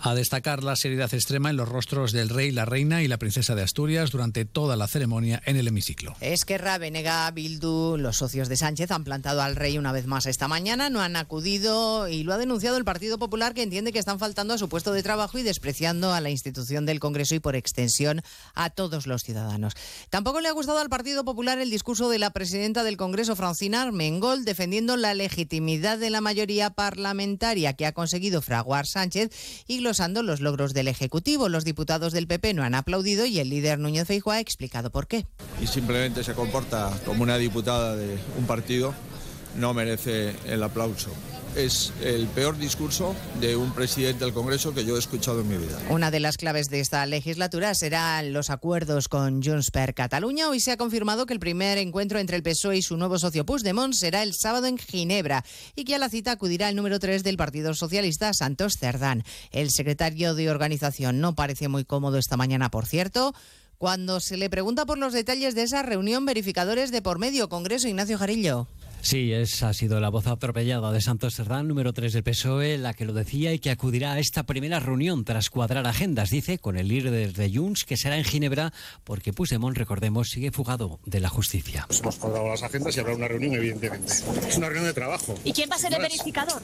A destacar la seriedad extrema en los rostros del rey, la reina y la princesa de Asturias durante toda la ceremonia en el hemiciclo. Esquerra, Venega, Bildu, los socios de Sánchez han plantado al rey una vez más esta mañana, no han acudido y lo ha denunciado el Partido Popular que entiende que están faltando a su puesto de trabajo y despreciando a la institución del Congreso y por extensión a todos los ciudadanos. Tampoco le ha gustado al Partido Popular el discurso de la presidenta del Congreso, Francina Armengol, defendiendo la legitimidad de la mayoría parlamentaria que ha conseguido fraguar Sánchez y los logros del Ejecutivo. Los diputados del PP no han aplaudido y el líder Núñez Feijóo ha explicado por qué. Y simplemente se comporta como una diputada de un partido, no merece el aplauso es el peor discurso de un presidente del Congreso que yo he escuchado en mi vida. Una de las claves de esta legislatura serán los acuerdos con Junts per Cataluña. Hoy se ha confirmado que el primer encuentro entre el PSOE y su nuevo socio Puigdemont será el sábado en Ginebra y que a la cita acudirá el número 3 del Partido Socialista, Santos Cerdán. El secretario de organización no parece muy cómodo esta mañana, por cierto. Cuando se le pregunta por los detalles de esa reunión, verificadores de por medio, Congreso Ignacio Jarillo. Sí, esa ha sido la voz atropellada de Santos Cerdán, número 3 del PSOE, la que lo decía y que acudirá a esta primera reunión tras cuadrar agendas, dice, con el líder de Junts, que será en Ginebra, porque Puigdemont, recordemos, sigue fugado de la justicia. Pues hemos cuadrado las agendas y habrá una reunión, evidentemente. Es una reunión de trabajo. ¿Y quién va a ser el verificador?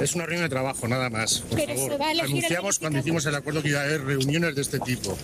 Es una reunión de trabajo, nada más. Por Pero favor. se va a elegir el Anunciamos cuando hicimos el acuerdo que iba a haber reuniones de este tipo.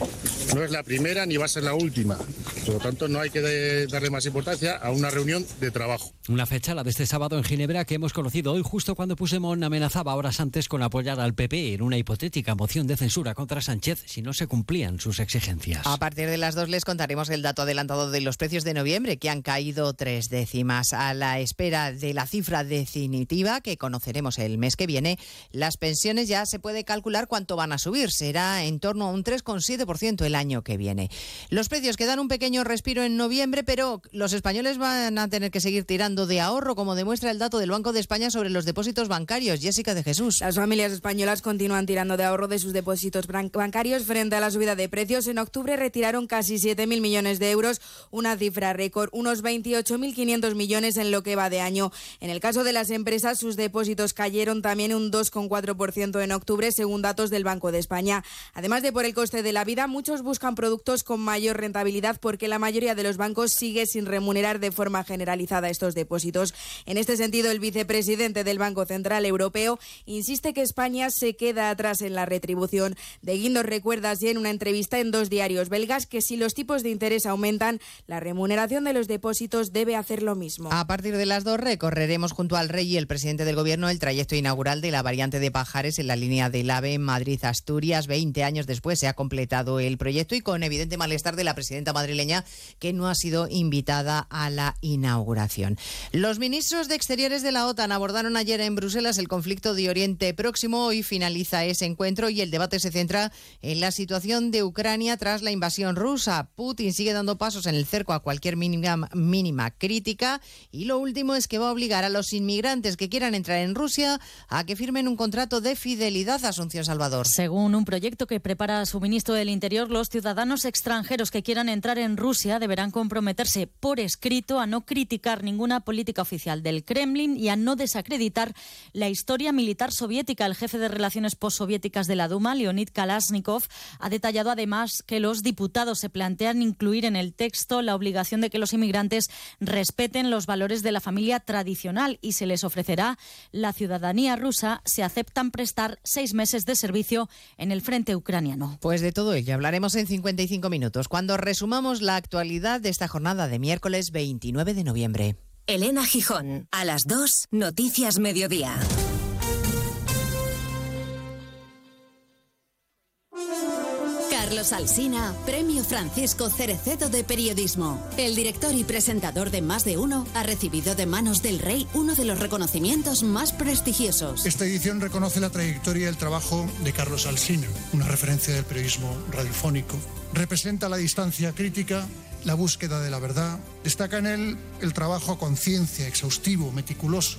No es la primera ni va a ser la última. Por lo tanto, no hay que darle más importancia a una reunión de trabajo. Una fecha, la de este sábado en Ginebra, que hemos conocido hoy justo cuando Puigdemont amenazaba horas antes con apoyar al PP en una hipotética moción de censura contra Sánchez si no se cumplían sus exigencias. A partir de las dos les contaremos el dato adelantado de los precios de noviembre, que han caído tres décimas. A la espera de la cifra definitiva, que conoceremos el mes que viene, las pensiones ya se puede calcular cuánto van a subir. Será en torno a un 3,7% el año que viene. Los precios que dan un pequeño respiro en noviembre, pero los españoles van a tener que seguir tirando de ahorro, como demuestra el dato del Banco de España sobre los depósitos bancarios. Jessica de Jesús. Las familias españolas continúan tirando de ahorro de sus depósitos bancarios frente a la subida de precios. En octubre retiraron casi 7.000 millones de euros, una cifra récord, unos 28.500 millones en lo que va de año. En el caso de las empresas, sus depósitos cayeron también un 2,4% en octubre, según datos del Banco de España. Además de por el coste de la vida, muchos buscan productos con mayor rentabilidad porque que la mayoría de los bancos sigue sin remunerar de forma generalizada estos depósitos. En este sentido, el vicepresidente del Banco Central Europeo insiste que España se queda atrás en la retribución. De Guindos recuerda así en una entrevista en dos diarios belgas que si los tipos de interés aumentan, la remuneración de los depósitos debe hacer lo mismo. A partir de las dos recorreremos junto al rey y el presidente del gobierno el trayecto inaugural de la variante de Pajares en la línea del AVE Madrid-Asturias. Veinte años después se ha completado el proyecto y con evidente malestar de la presidenta madrileña que no ha sido invitada a la inauguración. Los ministros de Exteriores de la OTAN abordaron ayer en Bruselas el conflicto de Oriente Próximo. Hoy finaliza ese encuentro y el debate se centra en la situación de Ucrania tras la invasión rusa. Putin sigue dando pasos en el cerco a cualquier mínima, crítica y lo último es que va a obligar a los inmigrantes que quieran entrar en Rusia a que firmen un contrato de fidelidad a Asunción Salvador. Según un proyecto que prepara su ministro del Interior, los ciudadanos extranjeros que quieran entrar en Rusia deberán comprometerse por escrito a no criticar ninguna política oficial del Kremlin y a no desacreditar la historia militar soviética. El jefe de relaciones postsoviéticas de la Duma, Leonid Kalashnikov, ha detallado además que los diputados se plantean incluir en el texto la obligación de que los inmigrantes respeten los valores de la familia tradicional y se les ofrecerá la ciudadanía rusa si aceptan prestar seis meses de servicio en el frente ucraniano. Pues de todo ello hablaremos en 55 minutos, cuando resumamos la actualidad de esta jornada de miércoles 29 de noviembre. Elena Gijón, a las 2, Noticias Mediodía. Carlos Alsina, Premio Francisco Cerecedo de Periodismo. El director y presentador de Más de Uno ha recibido de manos del rey uno de los reconocimientos más prestigiosos. Esta edición reconoce la trayectoria y el trabajo de Carlos Alsina, una referencia del periodismo radiofónico. Representa la distancia crítica, la búsqueda de la verdad. Destaca en él el trabajo a conciencia, exhaustivo, meticuloso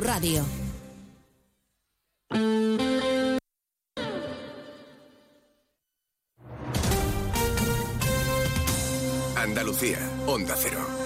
radio. Andalucía, Onda Cero.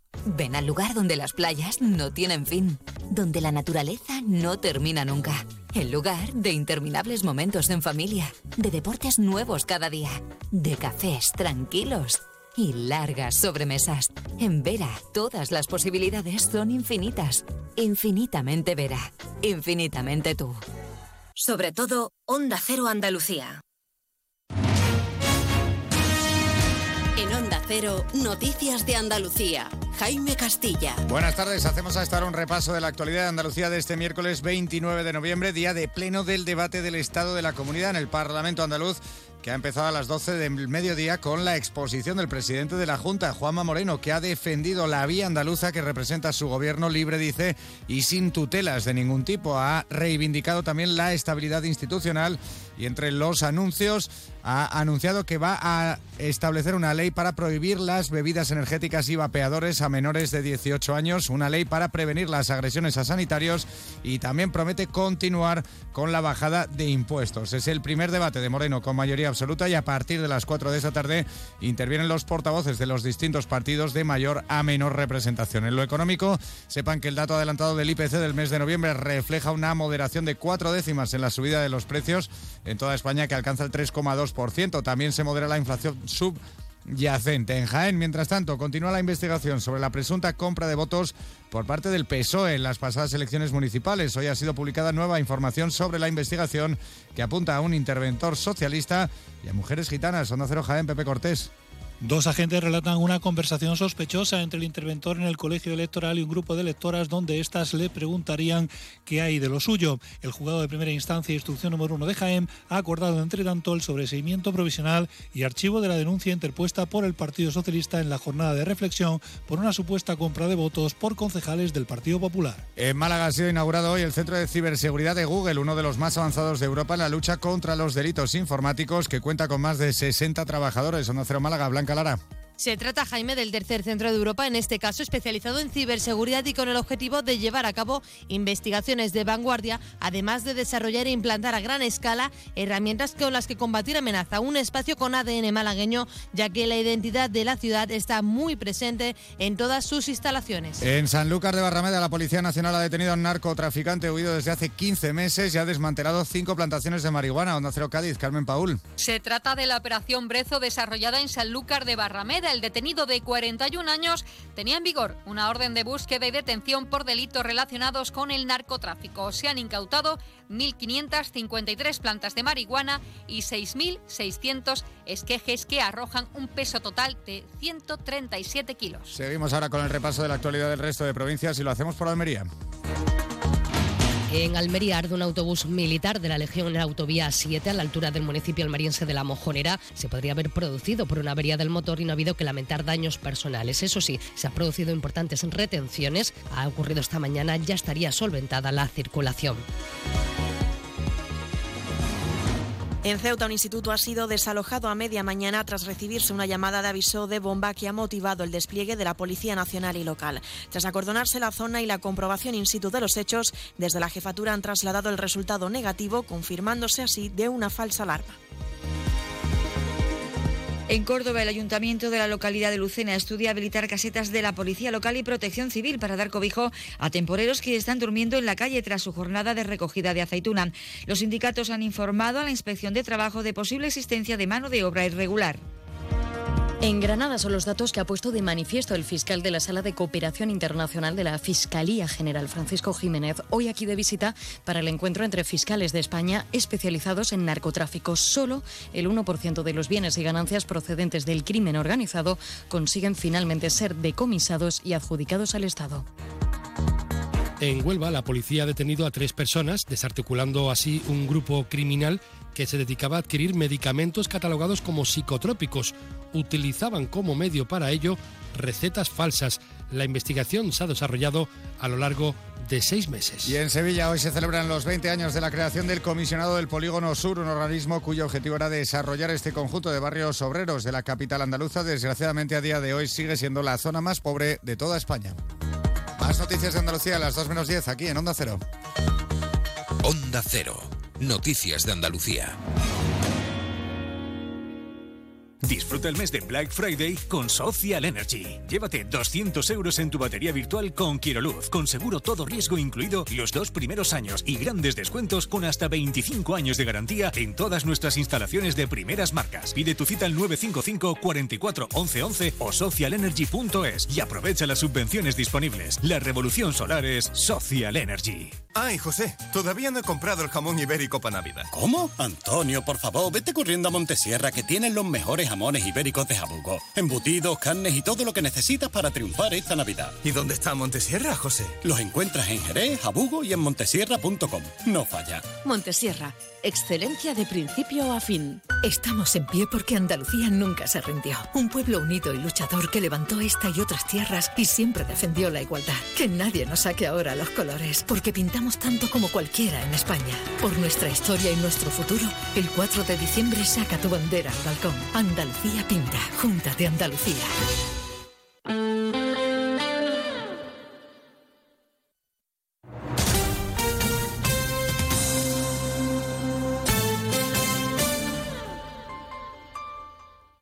Ven al lugar donde las playas no tienen fin, donde la naturaleza no termina nunca. El lugar de interminables momentos en familia, de deportes nuevos cada día, de cafés tranquilos y largas sobremesas. En Vera, todas las posibilidades son infinitas. Infinitamente Vera. Infinitamente tú. Sobre todo, Onda Cero Andalucía. En Onda Cero, Noticias de Andalucía. Jaime Castilla. Buenas tardes, hacemos a estar un repaso de la actualidad de Andalucía de este miércoles 29 de noviembre, día de pleno del debate del Estado de la Comunidad en el Parlamento andaluz que ha empezado a las 12 del mediodía con la exposición del presidente de la Junta, Juanma Moreno, que ha defendido la vía andaluza que representa su gobierno libre, dice, y sin tutelas de ningún tipo. Ha reivindicado también la estabilidad institucional y entre los anuncios ha anunciado que va a establecer una ley para prohibir las bebidas energéticas y vapeadores a menores de 18 años, una ley para prevenir las agresiones a sanitarios y también promete continuar con la bajada de impuestos. Es el primer debate de Moreno con mayoría absoluta y a partir de las 4 de esta tarde intervienen los portavoces de los distintos partidos de mayor a menor representación. En lo económico, sepan que el dato adelantado del IPC del mes de noviembre refleja una moderación de cuatro décimas en la subida de los precios en toda España que alcanza el 3,2%. También se modera la inflación sub yacente. En Jaén, mientras tanto, continúa la investigación sobre la presunta compra de votos por parte del PSOE en las pasadas elecciones municipales. Hoy ha sido publicada nueva información sobre la investigación que apunta a un interventor socialista y a mujeres gitanas. Onda Cero Jaén, Pepe Cortés. Dos agentes relatan una conversación sospechosa entre el interventor en el colegio electoral y un grupo de electoras donde éstas le preguntarían qué hay de lo suyo. El juzgado de primera instancia, instrucción número uno de Jaén, ha acordado entre tanto el sobreseimiento provisional y archivo de la denuncia interpuesta por el Partido Socialista en la jornada de reflexión por una supuesta compra de votos por concejales del Partido Popular. En Málaga ha sido inaugurado hoy el Centro de Ciberseguridad de Google, uno de los más avanzados de Europa en la lucha contra los delitos informáticos, que cuenta con más de 60 trabajadores. Onda Cero Málaga, Blanca Lara. Se trata, Jaime, del tercer centro de Europa, en este caso especializado en ciberseguridad y con el objetivo de llevar a cabo investigaciones de vanguardia, además de desarrollar e implantar a gran escala herramientas con las que combatir amenaza. Un espacio con ADN malagueño, ya que la identidad de la ciudad está muy presente en todas sus instalaciones. En Sanlúcar de Barrameda, la Policía Nacional ha detenido a un narcotraficante huido desde hace 15 meses y ha desmantelado cinco plantaciones de marihuana. Onda Cero Cádiz, Carmen Paul. Se trata de la operación Brezo desarrollada en Sanlúcar de Barrameda el detenido de 41 años tenía en vigor una orden de búsqueda y detención por delitos relacionados con el narcotráfico. Se han incautado 1.553 plantas de marihuana y 6.600 esquejes que arrojan un peso total de 137 kilos. Seguimos ahora con el repaso de la actualidad del resto de provincias y lo hacemos por Almería. En Almería arde un autobús militar de la Legión en la autovía 7 a la altura del municipio almeriense de La Mojonera. Se podría haber producido por una avería del motor y no ha habido que lamentar daños personales. Eso sí, se han producido importantes retenciones. Ha ocurrido esta mañana, ya estaría solventada la circulación. En Ceuta, un instituto ha sido desalojado a media mañana tras recibirse una llamada de aviso de bomba que ha motivado el despliegue de la Policía Nacional y local. Tras acordonarse la zona y la comprobación in situ de los hechos, desde la jefatura han trasladado el resultado negativo, confirmándose así de una falsa alarma. En Córdoba, el ayuntamiento de la localidad de Lucena estudia habilitar casetas de la Policía Local y Protección Civil para dar cobijo a temporeros que están durmiendo en la calle tras su jornada de recogida de aceituna. Los sindicatos han informado a la Inspección de Trabajo de posible existencia de mano de obra irregular. En Granada son los datos que ha puesto de manifiesto el fiscal de la Sala de Cooperación Internacional de la Fiscalía General, Francisco Jiménez, hoy aquí de visita para el encuentro entre fiscales de España especializados en narcotráfico. Solo el 1% de los bienes y ganancias procedentes del crimen organizado consiguen finalmente ser decomisados y adjudicados al Estado. En Huelva, la policía ha detenido a tres personas, desarticulando así un grupo criminal que se dedicaba a adquirir medicamentos catalogados como psicotrópicos. Utilizaban como medio para ello recetas falsas. La investigación se ha desarrollado a lo largo de seis meses. Y en Sevilla hoy se celebran los 20 años de la creación del Comisionado del Polígono Sur, un organismo cuyo objetivo era desarrollar este conjunto de barrios obreros de la capital andaluza. Desgraciadamente a día de hoy sigue siendo la zona más pobre de toda España. Más noticias de Andalucía a las 2 menos 10 aquí en Onda Cero. Onda Cero. Noticias de Andalucía. Disfruta el mes de Black Friday con Social Energy. Llévate 200 euros en tu batería virtual con Quiroluz, con seguro todo riesgo incluido los dos primeros años y grandes descuentos con hasta 25 años de garantía en todas nuestras instalaciones de primeras marcas. Pide tu cita al 955 44 11 11 o socialenergy.es y aprovecha las subvenciones disponibles. La revolución solar es Social Energy. Ay, José, todavía no he comprado el jamón ibérico para Navidad. ¿Cómo? Antonio, por favor, vete corriendo a Montesierra que tienen los mejores jamones ibéricos de Jabugo. Embutidos, carnes y todo lo que necesitas para triunfar esta Navidad. ¿Y dónde está Montesierra, José? Los encuentras en Jerez, Jabugo y en montesierra.com. No falla. Montesierra, excelencia de principio a fin. Estamos en pie porque Andalucía nunca se rindió. Un pueblo unido y luchador que levantó esta y otras tierras y siempre defendió la igualdad. Que nadie nos saque ahora los colores, porque pintamos tanto como cualquiera en España. Por nuestra historia y nuestro futuro, el 4 de diciembre saca tu bandera al balcón. Andalucía pinta, Junta de Andalucía.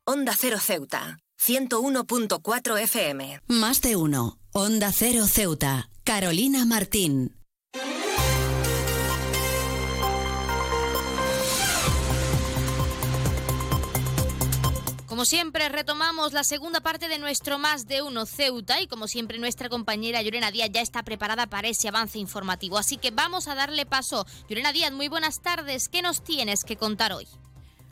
Onda Cero Ceuta, 101.4 FM. Más de uno. Onda Cero Ceuta. Carolina Martín. Como siempre, retomamos la segunda parte de nuestro Más de Uno Ceuta y como siempre nuestra compañera Llorena Díaz ya está preparada para ese avance informativo. Así que vamos a darle paso. Llorena Díaz, muy buenas tardes. ¿Qué nos tienes que contar hoy?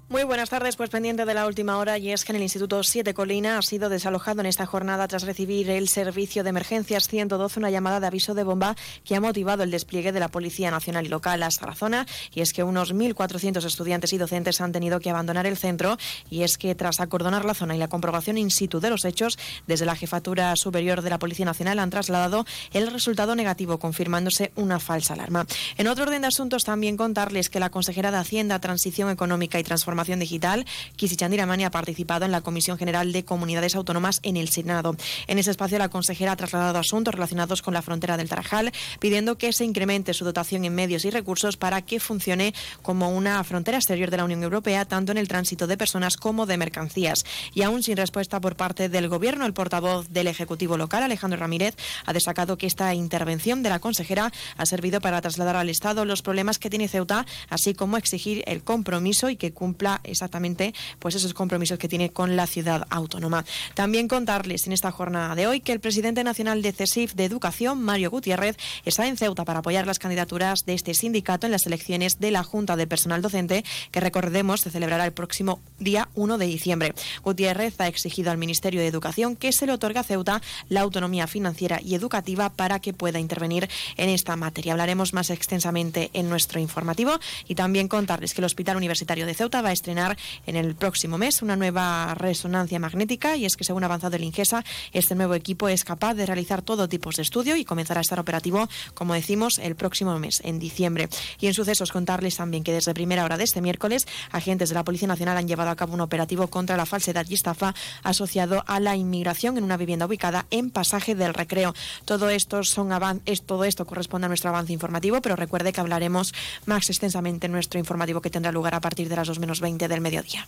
Muy buenas tardes, pues pendiente de la última hora y es que en el Instituto 7 Colina ha sido desalojado en esta jornada tras recibir el servicio de emergencias 112 una llamada de aviso de bomba que ha motivado el despliegue de la Policía Nacional y Local hasta la zona y es que unos 1.400 estudiantes y docentes han tenido que abandonar el centro y es que tras acordonar la zona y la comprobación in situ de los hechos, desde la Jefatura Superior de la Policía Nacional han trasladado el resultado negativo confirmándose una falsa alarma. En otro orden de asuntos también contarles que la consejera de Hacienda, Transición Económica y Transformación Digital, Kisi Chandiramani ha participado en la Comisión General de Comunidades Autónomas en el Senado. En ese espacio, la consejera ha trasladado asuntos relacionados con la frontera del Tarajal, pidiendo que se incremente su dotación en medios y recursos para que funcione como una frontera exterior de la Unión Europea, tanto en el tránsito de personas como de mercancías. Y aún sin respuesta por parte del Gobierno, el portavoz del Ejecutivo local, Alejandro Ramírez, ha destacado que esta intervención de la consejera ha servido para trasladar al Estado los problemas que tiene Ceuta, así como exigir el compromiso y que cumpla exactamente pues esos compromisos que tiene con la ciudad autónoma. También contarles en esta jornada de hoy que el presidente nacional de CESIF de Educación, Mario Gutiérrez, está en Ceuta para apoyar las candidaturas de este sindicato en las elecciones de la Junta de Personal Docente, que recordemos se celebrará el próximo día 1 de diciembre. Gutiérrez ha exigido al Ministerio de Educación que se le otorgue a Ceuta la autonomía financiera y educativa para que pueda intervenir en esta materia. Hablaremos más extensamente en nuestro informativo y también contarles que el Hospital Universitario de Ceuta va a estrenar en el próximo mes una nueva resonancia magnética y es que según ha avanzado el Ingesa, este nuevo equipo es capaz de realizar todo tipo de estudio y comenzará a estar operativo, como decimos, el próximo mes, en diciembre. Y en sucesos contarles también que desde primera hora de este miércoles, agentes de la Policía Nacional han llevado a cabo un operativo contra la falsedad y estafa asociado a la inmigración en una vivienda ubicada en Pasaje del Recreo. Todo esto son es, todo esto corresponde a nuestro avance informativo, pero recuerde que hablaremos más extensamente en nuestro informativo que tendrá lugar a partir de las 2 menos 20 del mediodía.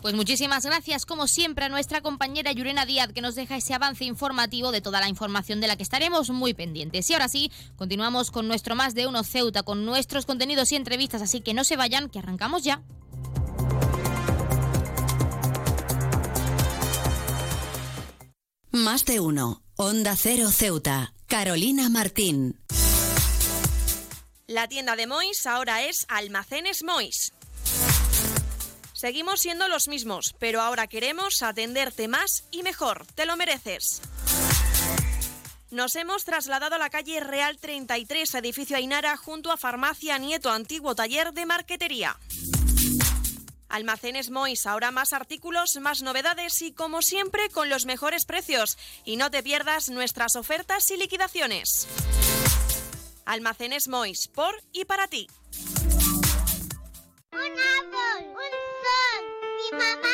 Pues muchísimas gracias, como siempre, a nuestra compañera Yurena Díaz, que nos deja ese avance informativo de toda la información de la que estaremos muy pendientes. Y ahora sí, continuamos con nuestro Más de Uno Ceuta, con nuestros contenidos y entrevistas, así que no se vayan, que arrancamos ya. Más de Uno, Onda Cero Ceuta, Carolina Martín. La tienda de Mois ahora es Almacenes Mois. Seguimos siendo los mismos, pero ahora queremos atenderte más y mejor. Te lo mereces. Nos hemos trasladado a la calle Real 33, edificio Ainara, junto a Farmacia Nieto, antiguo taller de marquetería. Almacenes Mois, ahora más artículos, más novedades y como siempre con los mejores precios. Y no te pierdas nuestras ofertas y liquidaciones. Almacenes Mois, por y para ti. Sol, mi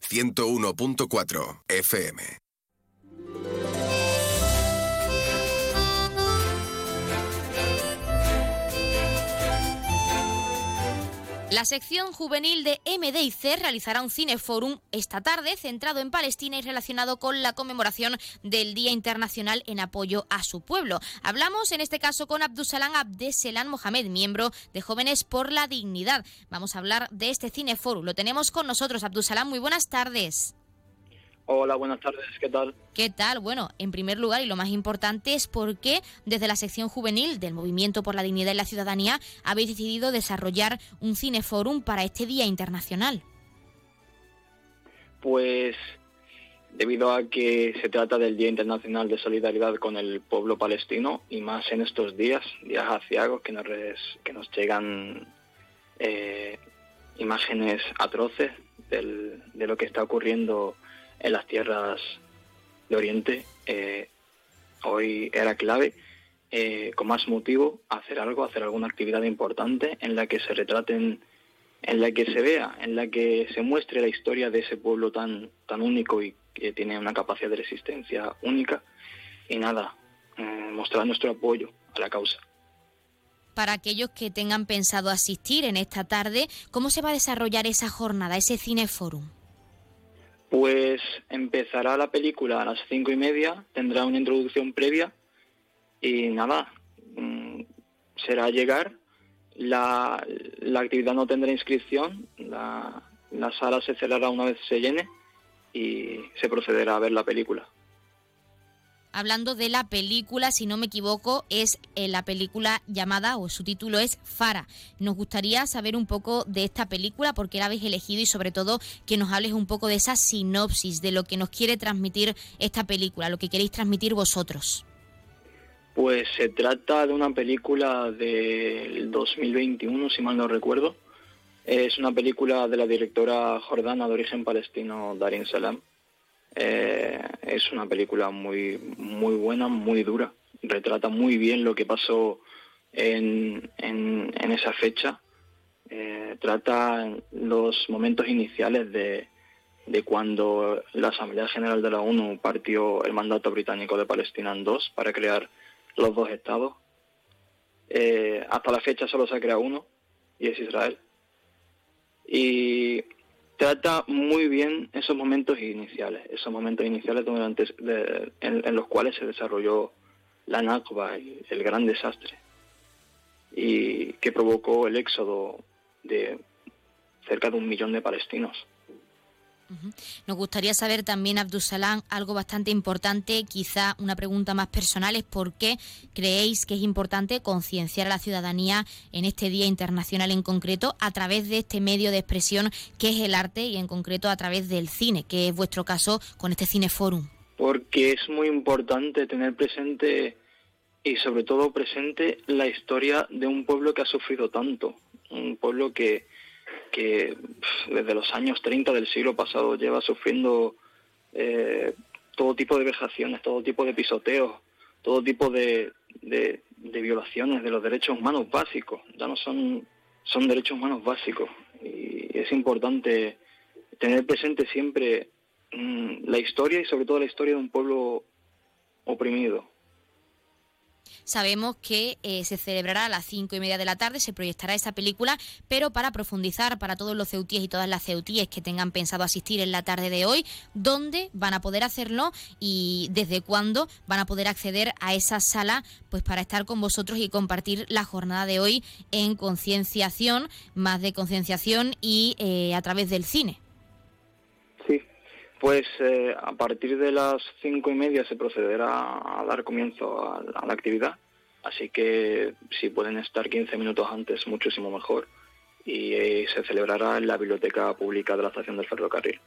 101.4 FM. La sección juvenil de MDIC realizará un cineforum esta tarde centrado en Palestina y relacionado con la conmemoración del Día Internacional en apoyo a su pueblo. Hablamos en este caso con Abdusalam Abdeselan Mohamed, miembro de Jóvenes por la Dignidad. Vamos a hablar de este cineforum. Lo tenemos con nosotros. Abdusalam, muy buenas tardes. Hola, buenas tardes, ¿qué tal? ¿Qué tal? Bueno, en primer lugar y lo más importante es por qué desde la sección juvenil del Movimiento por la Dignidad y la Ciudadanía habéis decidido desarrollar un cineforum para este Día Internacional. Pues debido a que se trata del Día Internacional de Solidaridad con el pueblo palestino y más en estos días, días aciagos que nos, que nos llegan eh, imágenes atroces de lo que está ocurriendo en las tierras de Oriente, eh, hoy era clave, eh, con más motivo, hacer algo, hacer alguna actividad importante en la que se retraten, en la que se vea, en la que se muestre la historia de ese pueblo tan, tan único y que tiene una capacidad de resistencia única. Y nada, eh, mostrar nuestro apoyo a la causa para aquellos que tengan pensado asistir en esta tarde, ¿cómo se va a desarrollar esa jornada, ese cineforum? Pues empezará la película a las cinco y media, tendrá una introducción previa y nada, mm, será llegar. La, actividad no tendrá inscripción, la, la sala se cerrará una vez se llene y se procederá a ver la película hablando de la película, si no me equivoco, es eh, la película llamada, o su título es Fara. Nos gustaría saber un poco de esta película, por qué la habéis elegido y sobre todo que nos hables un poco de esa sinopsis, de lo que nos quiere transmitir esta película, lo que queréis transmitir vosotros. Pues se trata de una película del 2021, si mal no recuerdo. Es una película de la directora jordana de origen palestino, Darin Salam eh, es una película muy, muy buena, muy dura. Retrata muy bien lo que pasó en, en, esa fecha. Eh, trata los momentos iniciales de, de cuando la Asamblea General de la ONU partió el mandato británico de Palestina en dos para crear los dos estados. Eh, hasta la fecha solo se ha creado uno y es Israel. Y trata muy bien esos momentos iniciales, esos momentos iniciales en, los cuales se desarrolló la Nakba, el, el gran desastre, y que provocó el éxodo de cerca de un millón de palestinos. Nos gustaría saber también, Abdusalam, algo bastante importante, quizá una pregunta más personal, es por qué creéis que es importante concienciar a la ciudadanía en este Día Internacional en concreto a través de este medio de expresión que es el arte y en concreto a través del cine, que es vuestro caso con este Cineforum. Porque es muy importante tener presente y sobre todo presente la historia de un pueblo que ha sufrido tanto, un pueblo que que desde los años 30 del siglo pasado lleva sufriendo eh, todo tipo de vejaciones, todo tipo de pisoteos, todo tipo de, violaciones de los derechos humanos básicos. Ya no son, son derechos humanos básicos. Y es importante tener presente siempre mm, la historia y sobre todo la historia de un pueblo oprimido. Sabemos que eh, se celebrará a las cinco y media de la tarde, se proyectará esa película, pero para profundizar para todos los ceutíes y todas las ceutíes que tengan pensado asistir en la tarde de hoy, ¿dónde van a poder hacerlo y desde cuándo van a poder acceder a esa sala pues para estar con vosotros y compartir la jornada de hoy en concienciación, más de concienciación y eh, a través del cine? Pues eh, a partir de las cinco y media se procederá a dar comienzo a, la actividad, así que si pueden estar 15 minutos antes, muchísimo mejor. Y eh, se celebrará en la Biblioteca Pública de la Estación del Ferrocarril.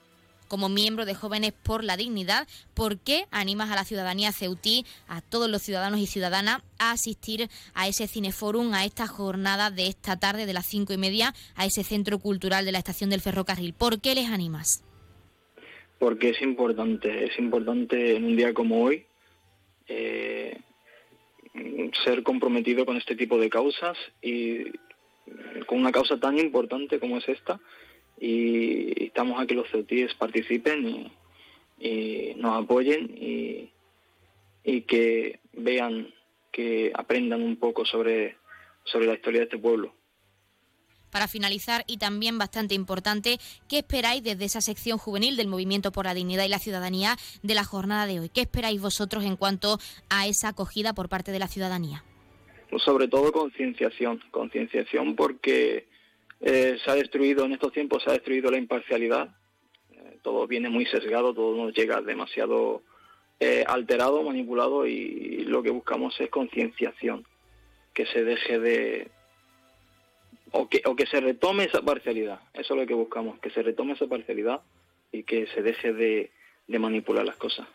Como miembro de Jóvenes por la Dignidad, ¿por qué animas a la ciudadanía ceutí, a todos los ciudadanos y ciudadanas, a asistir a ese cineforum, a esta jornada de esta tarde de las cinco y media, a ese centro cultural de la Estación del Ferrocarril? ¿Por qué les animas? Porque es importante, es importante en un día como hoy eh, ser comprometido con este tipo de causas y con una causa tan importante como es esta y estamos a que los ceutíes participen y, nos apoyen y, y, que vean, que aprendan un poco sobre, sobre la historia de este pueblo. Para finalizar, y también bastante importante, ¿qué esperáis desde esa sección juvenil del Movimiento por la Dignidad y la Ciudadanía de la jornada de hoy? ¿Qué esperáis vosotros en cuanto a esa acogida por parte de la ciudadanía? Pues sobre todo concienciación, concienciación porque eh, se ha destruido, en estos tiempos se ha destruido la imparcialidad, eh, todo viene muy sesgado, todo nos llega demasiado eh, alterado, manipulado y lo que buscamos es concienciación, que se deje de, o que, o que se retome esa parcialidad. Eso es lo que buscamos, que se retome esa parcialidad y que se deje de, manipular las cosas.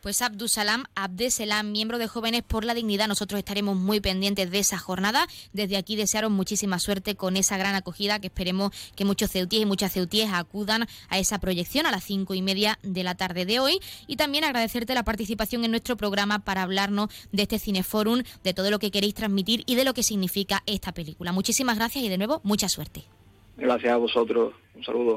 Pues Abdusalam Abdeselam, miembro de Jóvenes por la Dignidad, nosotros estaremos muy pendientes de esa jornada. Desde aquí desearos muchísima suerte con esa gran acogida que esperemos que muchos ceutíes y muchas ceutíes acudan a esa proyección a las cinco y media de la tarde de hoy. Y también agradecerte la participación en nuestro programa para hablarnos de este Cineforum, de todo lo que queréis transmitir y de lo que significa esta película. Muchísimas gracias y de nuevo mucha suerte. Gracias a vosotros. Un saludo.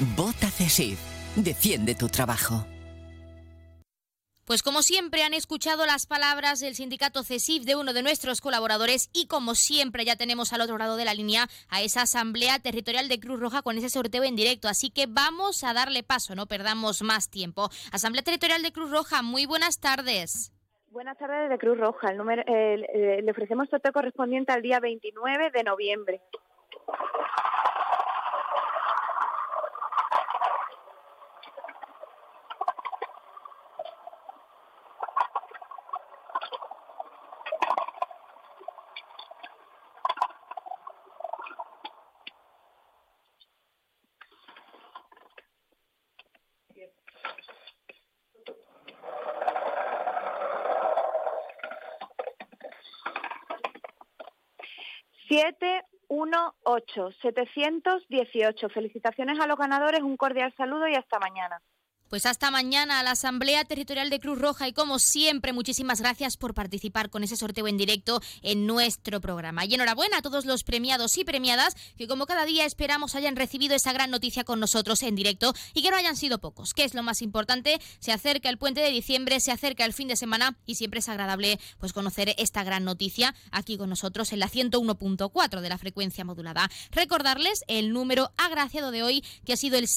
Vota CESIF. Defiende tu trabajo. Pues como siempre han escuchado las palabras del sindicato CESIF de uno de nuestros colaboradores y como siempre ya tenemos al otro lado de la línea a esa asamblea territorial de Cruz Roja con ese sorteo en directo. Así que vamos a darle paso, no perdamos más tiempo. Asamblea Territorial de Cruz Roja, muy buenas tardes. Buenas tardes de Cruz Roja. El número, eh, eh, le ofrecemos sorteo correspondiente al día 29 de noviembre. Siete, uno, ocho, 718. Felicitaciones a los ganadores, un cordial saludo y hasta mañana. Pues hasta mañana a la Asamblea Territorial de Cruz Roja y como siempre muchísimas gracias por participar con ese sorteo en directo en nuestro programa. Y enhorabuena a todos los premiados y premiadas que como cada día esperamos hayan recibido esa gran noticia con nosotros en directo y que no hayan sido pocos, que es lo más importante. Se acerca el puente de diciembre, se acerca el fin de semana y siempre es agradable pues conocer esta gran noticia aquí con nosotros en la 101.4 de la frecuencia modulada. Recordarles el número agraciado de hoy que ha sido el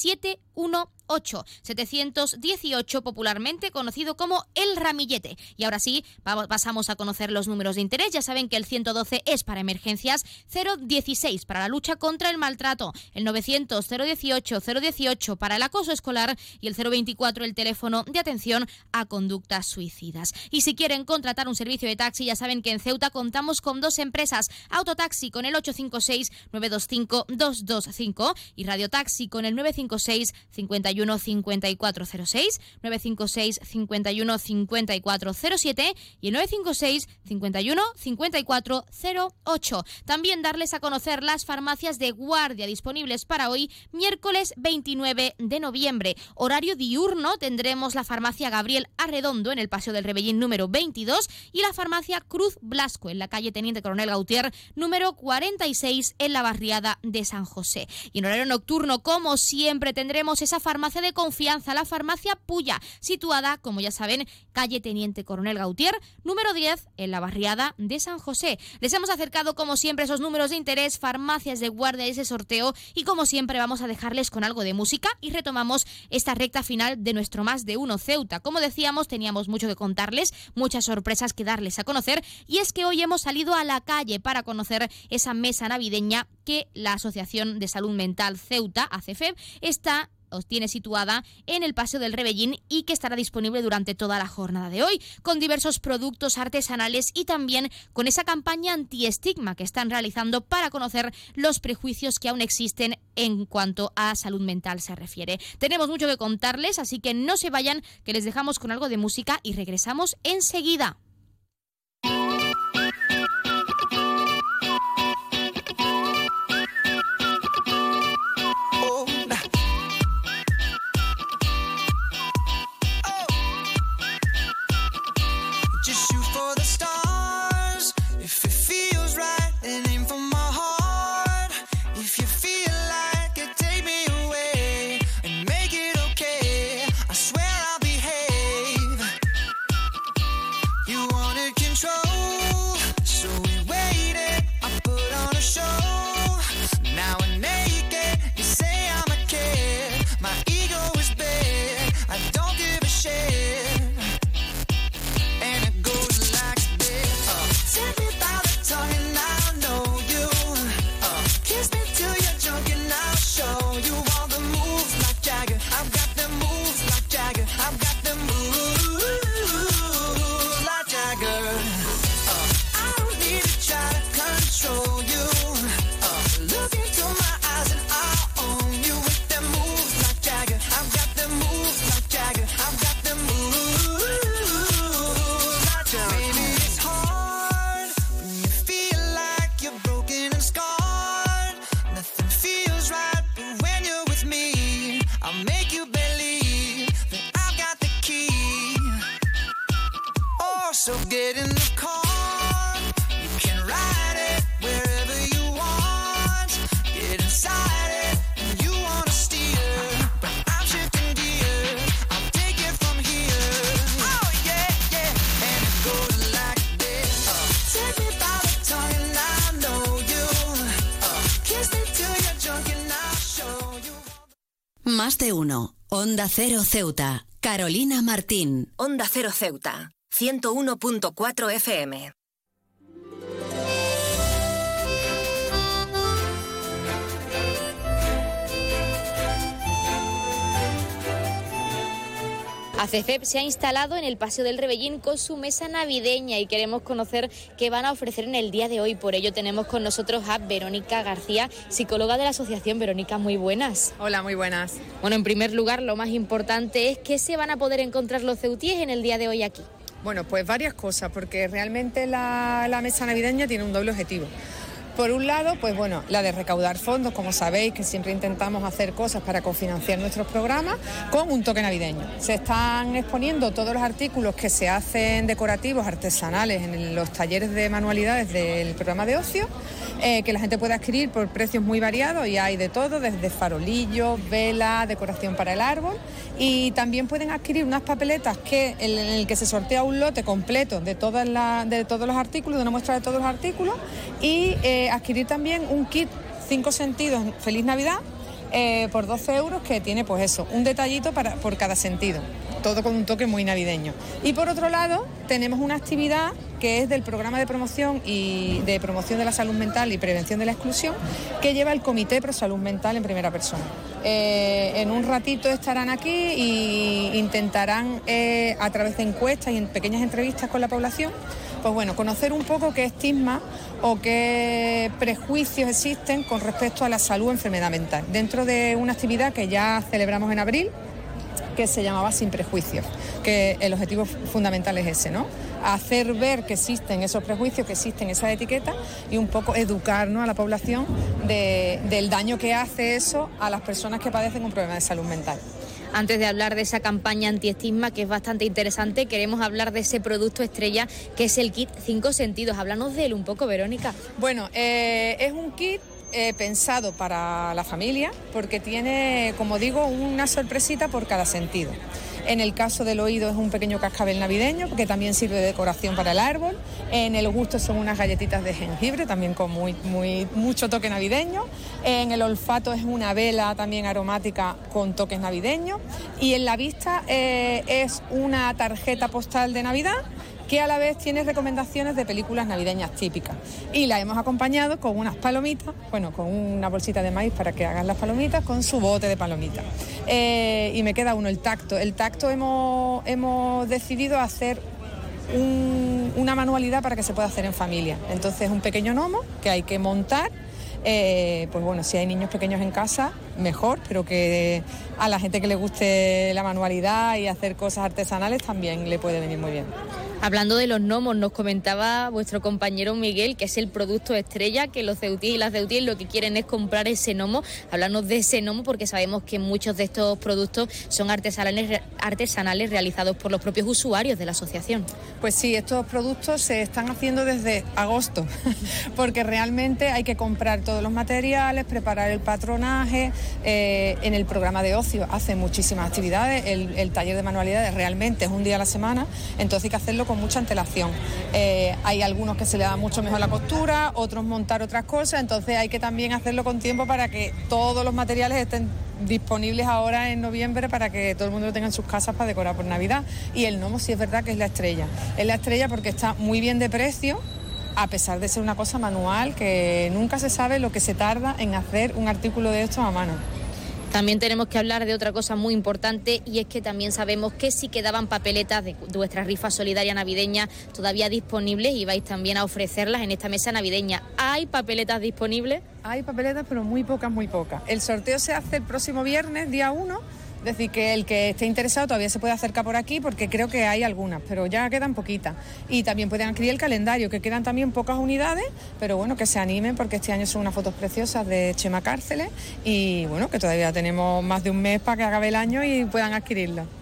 718 718 popularmente conocido como el ramillete. Y ahora sí, pasamos a conocer los números de interés. Ya saben que el 112 es para emergencias, 016 para la lucha contra el maltrato, el 900 018 018 para el acoso escolar y el 024 el teléfono de atención a conductas suicidas. Y si quieren contratar un servicio de taxi, ya saben que en Ceuta contamos con dos empresas, Autotaxi con el 856 925 225 y Radiotaxi con el 956 51 54 0406 956 51 5407 y el 956 51 5408. También darles a conocer las farmacias de guardia disponibles para hoy, miércoles 29 de noviembre. Horario diurno tendremos la farmacia Gabriel Arredondo en el Paseo del Rebellín número 22 y la farmacia Cruz Blasco en la calle Teniente Coronel Gautier número 46 en la barriada de San José. Y en horario nocturno, como siempre, tendremos esa farmacia de confianza, la farmacia Puya, situada, como ya saben, calle Teniente Coronel Gautier, número 10, en la barriada de San José. Les hemos acercado, como siempre, esos números de interés, farmacias de guardia ese sorteo, y como siempre, vamos a dejarles con algo de música y retomamos esta recta final de nuestro más de uno Ceuta. Como decíamos, teníamos mucho que contarles, muchas sorpresas que darles a conocer, y es que hoy hemos salido a la calle para conocer esa mesa navideña que la Asociación de Salud Mental Ceuta, ACFEB, está os tiene situada en el Paseo del Rebellín y que estará disponible durante toda la jornada de hoy, con diversos productos artesanales y también con esa campaña anti-estigma que están realizando para conocer los prejuicios que aún existen en cuanto a salud mental se refiere. Tenemos mucho que contarles, así que no se vayan, que les dejamos con algo de música y regresamos enseguida. Onda Cero Ceuta. Carolina Martín. Onda Cero Ceuta, 101.4 FM. ACCEP se ha instalado en el Paseo del Rebellín con su mesa navideña y queremos conocer qué van a ofrecer en el día de hoy. Por ello tenemos con nosotros a Verónica García, psicóloga de la Asociación Verónica. Muy buenas. Hola, muy buenas. Bueno, en primer lugar, lo más importante es que se van a poder encontrar los ceutíes en el día de hoy aquí. Bueno, pues varias cosas, porque realmente la, la mesa navideña tiene un doble objetivo. Por un lado, pues bueno, la de recaudar fondos, como sabéis, que siempre intentamos hacer cosas para cofinanciar nuestros programas con un toque navideño. Se están exponiendo todos los artículos que se hacen decorativos, artesanales, en los talleres de manualidades del programa de ocio, eh, que la gente puede adquirir por precios muy variados y hay de todo, desde farolillos, velas, decoración para el árbol. Y también pueden adquirir unas papeletas que, en el que se sortea un lote completo de, todas las- de todos los artículos, de una muestra de todos los artículos, y eh, adquirir también un kit cinco sentidos Feliz Navidad eh, por 12 euros que tiene pues eso, un detallito para, por cada sentido, todo con un toque muy navideño. Y por otro lado tenemos una actividad que es del programa de promoción y de promoción de la salud mental y prevención de la exclusión que lleva el Comité Pro Salud Mental en primera persona. Eh, en un ratito estarán aquí y intentarán eh, a través de encuestas y en pequeñas entrevistas con la población pues bueno, conocer un poco qué estigma o qué prejuicios existen con respecto a la salud o enfermedad mental. Dentro de una actividad que ya celebramos en abril, que se llamaba Sin Prejuicios, que el objetivo fundamental es ese, ¿no? Hacer ver que existen esos prejuicios, que existen esas etiquetas y un poco educarnos a la población de- del daño que hace eso a las personas que padecen un problema de salud mental. Antes de hablar de esa campaña antiestigma, que es bastante interesante, queremos hablar de ese producto estrella que es el kit Cinco Sentidos. Háblanos de él un poco, Verónica. Bueno, eh, es un kit eh, pensado para la familia porque tiene, como digo, una sorpresita por cada sentido. En el caso del oído es un pequeño cascabel navideño que también sirve de decoración para el árbol. En el gusto son unas galletitas de jengibre también con muy, mucho toque navideño. En el olfato es una vela también aromática con toques navideños. Y en la vista eh, es una tarjeta postal de Navidad que a la vez tiene recomendaciones de películas navideñas típicas. Y la hemos acompañado con unas palomitas, bueno, con una bolsita de maíz para que hagan las palomitas, con su bote de palomitas. Eh, y me queda uno, el tacto. El tacto hemos, hemos decidido hacer un- una manualidad para que se pueda hacer en familia. Entonces, un pequeño gnomo que hay que montar. eh, pues bueno, si hay niños pequeños en casa, mejor, pero que a la gente que le guste la manualidad y hacer cosas artesanales también le puede venir muy bien. Hablando de los gnomos, nos comentaba vuestro compañero Miguel que es el producto estrella, que los ceutíes y las ceutíes lo que quieren es comprar ese gnomo. Hablarnos de ese gnomo porque sabemos que muchos de estos productos son artesanales, artesanales realizados por los propios usuarios de la asociación. Pues sí, estos productos se están haciendo desde agosto, <laughs> porque realmente hay que comprar todos los materiales, preparar el patronaje. Eh, en el programa de ocio hacen muchísimas actividades, el, el taller de manualidades realmente es un día a la semana, entonces hay que hacerlo con mucha antelación. Eh, hay algunos que se le da mucho mejor la costura, otros montar otras cosas, entonces hay que también hacerlo con tiempo para que todos los materiales estén disponibles ahora en noviembre para que todo el mundo lo tenga en sus casas para decorar por Navidad. Y el gnomo sí es verdad que es la estrella. Es la estrella porque está muy bien de precio, a pesar de ser una cosa manual, que nunca se sabe lo que se tarda en hacer un artículo de estos a mano. También tenemos que hablar de otra cosa muy importante y es que también sabemos que si quedaban papeletas de vuestra rifa solidaria navideña todavía disponibles y vais también a ofrecerlas en esta mesa navideña. ¿Hay papeletas disponibles? Hay papeletas, pero muy pocas, muy pocas. El sorteo se hace el próximo viernes, día 1. Es decir, que el que esté interesado todavía se puede acercar por aquí porque creo que hay algunas, pero ya quedan poquitas. Y también pueden adquirir el calendario, que quedan también pocas unidades, pero bueno, que se animen porque este año son unas fotos preciosas de Chema Cárceles y bueno, que todavía tenemos más de un mes para que acabe el año y puedan adquirirlo.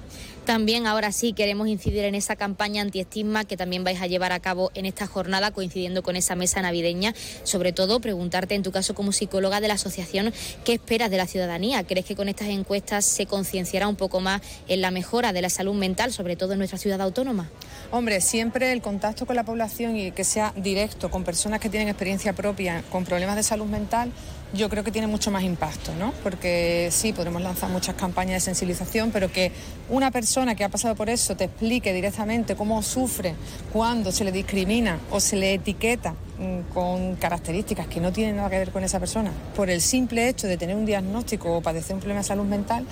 También ahora sí queremos incidir en esa campaña antiestigma que también vais a llevar a cabo en esta jornada coincidiendo con esa mesa navideña. Sobre todo preguntarte en tu caso como psicóloga de la asociación qué esperas de la ciudadanía. ¿Crees que con estas encuestas se concienciará un poco más en la mejora de la salud mental, sobre todo en nuestra ciudad autónoma? Hombre, siempre el contacto con la población y que sea directo con personas que tienen experiencia propia con problemas de salud mental, yo creo que tiene mucho más impacto, ¿no? Porque sí, podremos lanzar muchas campañas de sensibilización, pero que una persona que ha pasado por eso te explique directamente cómo sufre cuando se le discrimina o se le etiqueta mm, con características que no tienen nada que ver con esa persona, por el simple hecho de tener un diagnóstico o padecer un problema de salud mental,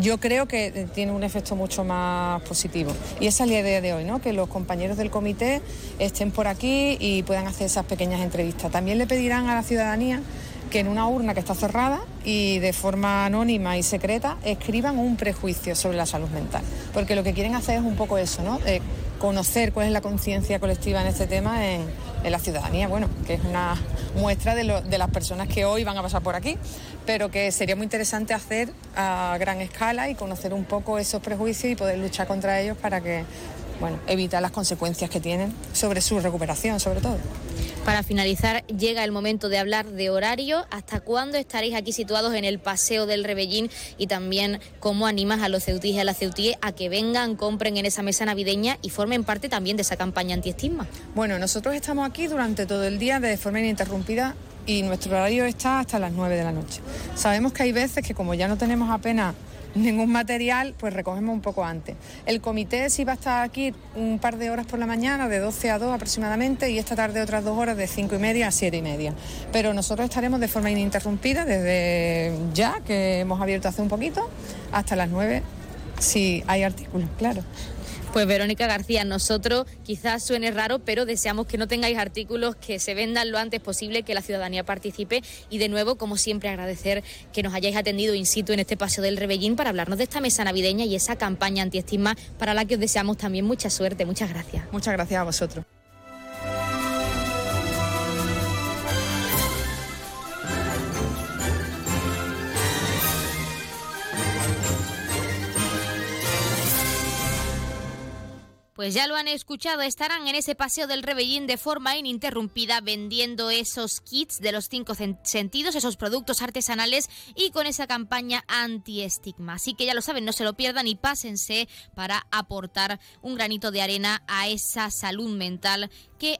yo creo que eh, tiene un efecto mucho más positivo. Y esa es la idea de hoy, ¿no? que los compañeros del comité estén por aquí y puedan hacer esas pequeñas entrevistas. También le pedirán a la ciudadanía que en una urna que está cerrada y de forma anónima y secreta escriban un prejuicio sobre la salud mental. Porque lo que quieren hacer es un poco eso, ¿no? Eh, conocer cuál es la conciencia colectiva en este tema en, la ciudadanía, bueno, que es una muestra de, de las personas que hoy van a pasar por aquí, pero que sería muy interesante hacer a gran escala y conocer un poco esos prejuicios y poder luchar contra ellos para que, bueno, evitar las consecuencias que tienen sobre su recuperación, sobre todo. Para finalizar, llega el momento de hablar de horario. ¿Hasta cuándo estaréis aquí situados en el Paseo del Rebellín? Y también cómo animas a los ceutíes y a las ceutíes a que vengan, compren en esa mesa navideña y formen parte también de esa campaña antiestigma. Bueno, nosotros estamos aquí durante todo el día de forma ininterrumpida y nuestro horario está hasta las 9 de la noche. Sabemos que hay veces que como ya no tenemos apenas ningún material, pues recogemos un poco antes. El comité sí va a estar aquí un par de horas por la mañana, de 12 a 2 aproximadamente, y esta tarde otras dos horas de 5 y media a 7 y media. Pero nosotros estaremos de forma ininterrumpida desde ya, que hemos abierto hace un poquito, hasta las 9, si hay artículos, claro. Pues Verónica García, nosotros quizás suene raro, pero deseamos que no tengáis artículos, que se vendan lo antes posible, que la ciudadanía participe y de nuevo, como siempre, agradecer que nos hayáis atendido in situ en este paseo del Rebellín para hablarnos de esta mesa navideña y esa campaña antiestigma para la que os deseamos también mucha suerte. Muchas gracias. Muchas gracias a vosotros. Pues ya lo han escuchado, estarán en ese paseo del Rebellín de forma ininterrumpida vendiendo esos kits de los cinco sentidos, esos productos artesanales y con esa campaña anti-estigma. Así que ya lo saben, no se lo pierdan y pásense para aportar un granito de arena a esa salud mental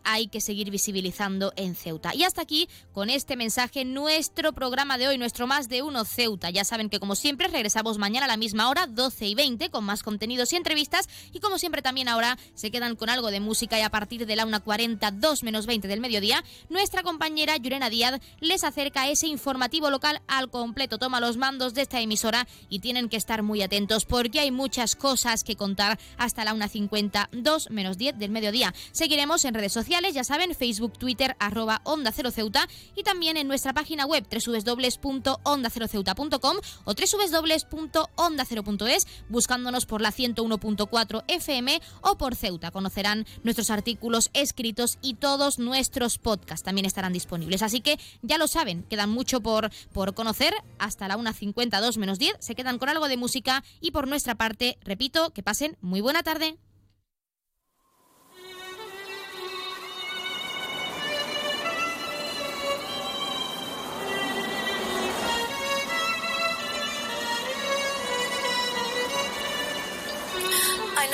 hay que seguir visibilizando en Ceuta. Y hasta aquí, con este mensaje, nuestro programa de hoy, nuestro Más de Uno Ceuta. Ya saben que como siempre regresamos mañana a la misma hora, 12 y 20, con más contenidos y entrevistas. Y como siempre también ahora se quedan con algo de música y a partir de la 1.40, 2 menos 20 del mediodía, nuestra compañera Yurena Díaz les acerca ese informativo local al completo. Toma los mandos de esta emisora y tienen que estar muy atentos porque hay muchas cosas que contar hasta la 1.50, 2 menos 10 del mediodía. Seguiremos en redes sociales, ya saben, Facebook, Twitter, arroba Onda Cero Ceuta y también en nuestra página web www.ondaceroceuta.com o www.ondacero.es buscándonos por la 101.4 FM o por Ceuta. Conocerán nuestros artículos escritos y todos nuestros podcasts también estarán disponibles. Así que ya lo saben, quedan mucho por, por conocer. Hasta la 1.50, 2 menos 10 se quedan con algo de música y por nuestra parte, repito, que pasen muy buena tarde.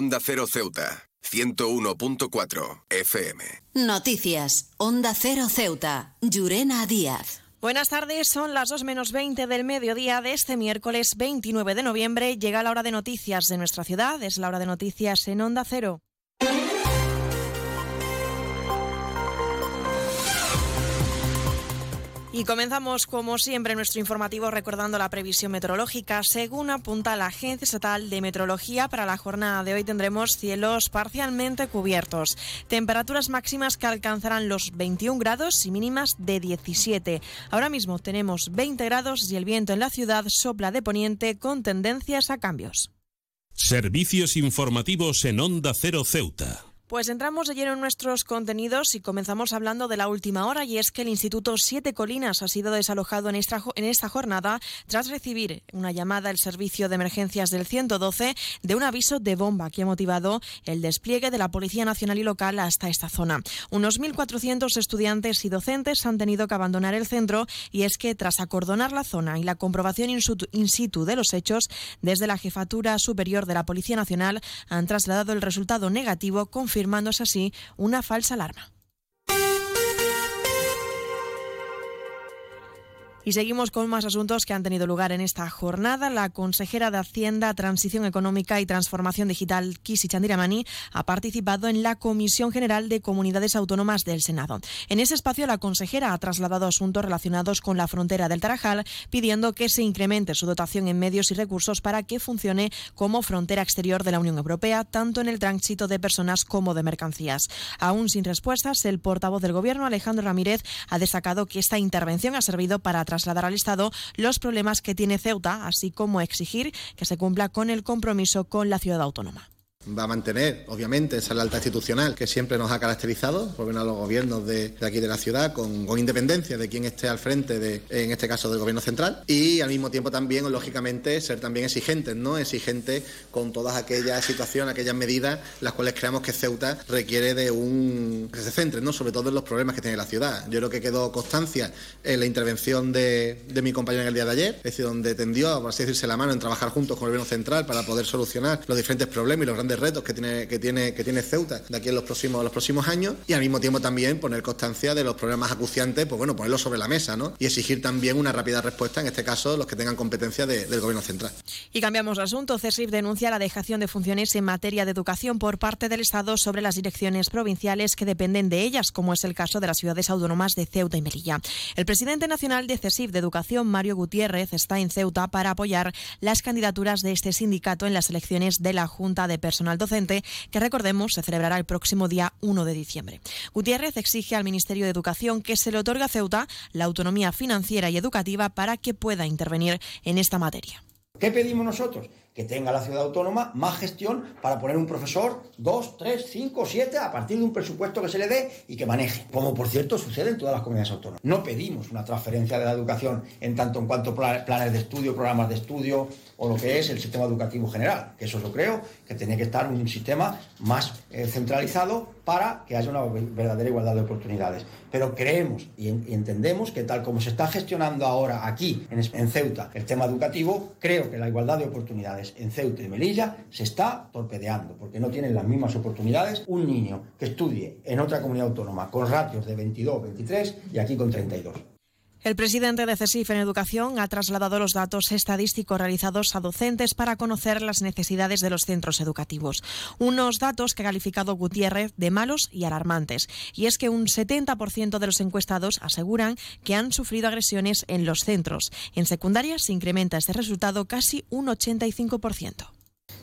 Onda Cero Ceuta, 101.4 FM. Noticias. Onda Cero Ceuta. Llurena Díaz. Buenas tardes, son las 2 menos 20 del mediodía de este miércoles 29 de noviembre. Llega la hora de noticias de nuestra ciudad, es la hora de noticias en Onda Cero. Y comenzamos, como siempre, nuestro informativo recordando la previsión meteorológica. Según apunta la Agencia Estatal de Meteorología, para la jornada de hoy tendremos cielos parcialmente cubiertos. Temperaturas máximas que alcanzarán los 21 grados y mínimas de 17. Ahora mismo tenemos 20 grados y el viento en la ciudad sopla de poniente con tendencias a cambios. Servicios informativos en Onda Cero Ceuta. Pues entramos de lleno en nuestros contenidos y comenzamos hablando de la última hora y es que el Instituto Siete Colinas ha sido desalojado en esta, jornada tras recibir una llamada del Servicio de Emergencias del 112 de un aviso de bomba que ha motivado el despliegue de la Policía Nacional y Local hasta esta zona. Unos 1.400 estudiantes y docentes han tenido que abandonar el centro y es que tras acordonar la zona y la comprobación in situ, de los hechos, desde la Jefatura Superior de la Policía Nacional han trasladado el resultado negativo confirmándose así una falsa alarma. Y seguimos con más asuntos que han tenido lugar en esta jornada. La consejera de Hacienda, Transición Económica y Transformación Digital, Kisi Chandiramani, ha participado en la Comisión General de Comunidades Autónomas del Senado. En ese espacio, la consejera ha trasladado asuntos relacionados con la frontera del Tarajal, pidiendo que se incremente su dotación en medios y recursos para que funcione como frontera exterior de la Unión Europea, tanto en el tránsito de personas como de mercancías. Aún sin respuestas, el portavoz del Gobierno, Alejandro Ramírez, ha destacado que esta intervención ha servido para trasladar al Estado los problemas que tiene Ceuta, así como exigir que se cumpla con el compromiso con la ciudad autónoma. Va a mantener, obviamente, esa lealtad institucional que siempre nos ha caracterizado, por a los gobiernos de, aquí de la ciudad, con, independencia de quien esté al frente, de, en este caso del gobierno central, y al mismo tiempo también, lógicamente, ser también exigentes, ¿no? Exigentes con todas aquellas situaciones, aquellas medidas, las cuales creamos que Ceuta requiere de un. que se centre, ¿no? Sobre todo en los problemas que tiene la ciudad. Yo creo que quedó constancia en la intervención de, de mi compañero en el día de ayer, es decir, donde tendió, por así decirse, la mano en trabajar juntos con el gobierno central para poder solucionar los diferentes problemas y los grandes retos que tiene, que tiene, que tiene Ceuta de aquí en los próximos, los próximos años y al mismo tiempo también poner constancia de los problemas acuciantes, pues bueno, ponerlos sobre la mesa, ¿no? Y exigir también una rápida respuesta, en este caso, los que tengan competencia de, del Gobierno central. Y cambiamos de asunto. CESIF denuncia la dejación de funciones en materia de educación por parte del Estado sobre las direcciones provinciales que dependen de ellas, como es el caso de las ciudades autónomas de Ceuta y Melilla. El presidente nacional de CESIF de Educación, Mario Gutiérrez, está en Ceuta para apoyar las candidaturas de este sindicato en las elecciones de la Junta de Personal Docente que recordemos se celebrará el próximo día 1 de diciembre. Gutiérrez exige al Ministerio de Educación que se le otorgue a Ceuta la autonomía financiera y educativa para que pueda intervenir en esta materia. ¿Qué pedimos nosotros? Que tenga la ciudad autónoma más gestión para poner un profesor, dos, tres, cinco, siete, a partir de un presupuesto que se le dé y que maneje. Como por cierto sucede en todas las comunidades autónomas. No pedimos una transferencia de la educación en tanto en cuanto planes de estudio, programas de estudio o lo que es el sistema educativo general. Que eso yo creo que tiene que estar un sistema más eh, centralizado para que haya una verdadera igualdad de oportunidades. Pero creemos y, en, y, entendemos que tal como se está gestionando ahora aquí en, en Ceuta el tema educativo, creo que la igualdad de oportunidades en Ceuta y Melilla se está torpedeando, porque no tienen las mismas oportunidades un niño que estudie en otra comunidad autónoma con ratios de 22, 23 y aquí con 32. El presidente de CESIF en Educación ha trasladado los datos estadísticos realizados a docentes para conocer las necesidades de los centros educativos. Unos datos que ha calificado Gutiérrez de malos y alarmantes. Y es que un 70% de los encuestados aseguran que han sufrido agresiones en los centros. En secundaria se incrementa este resultado casi un 85%.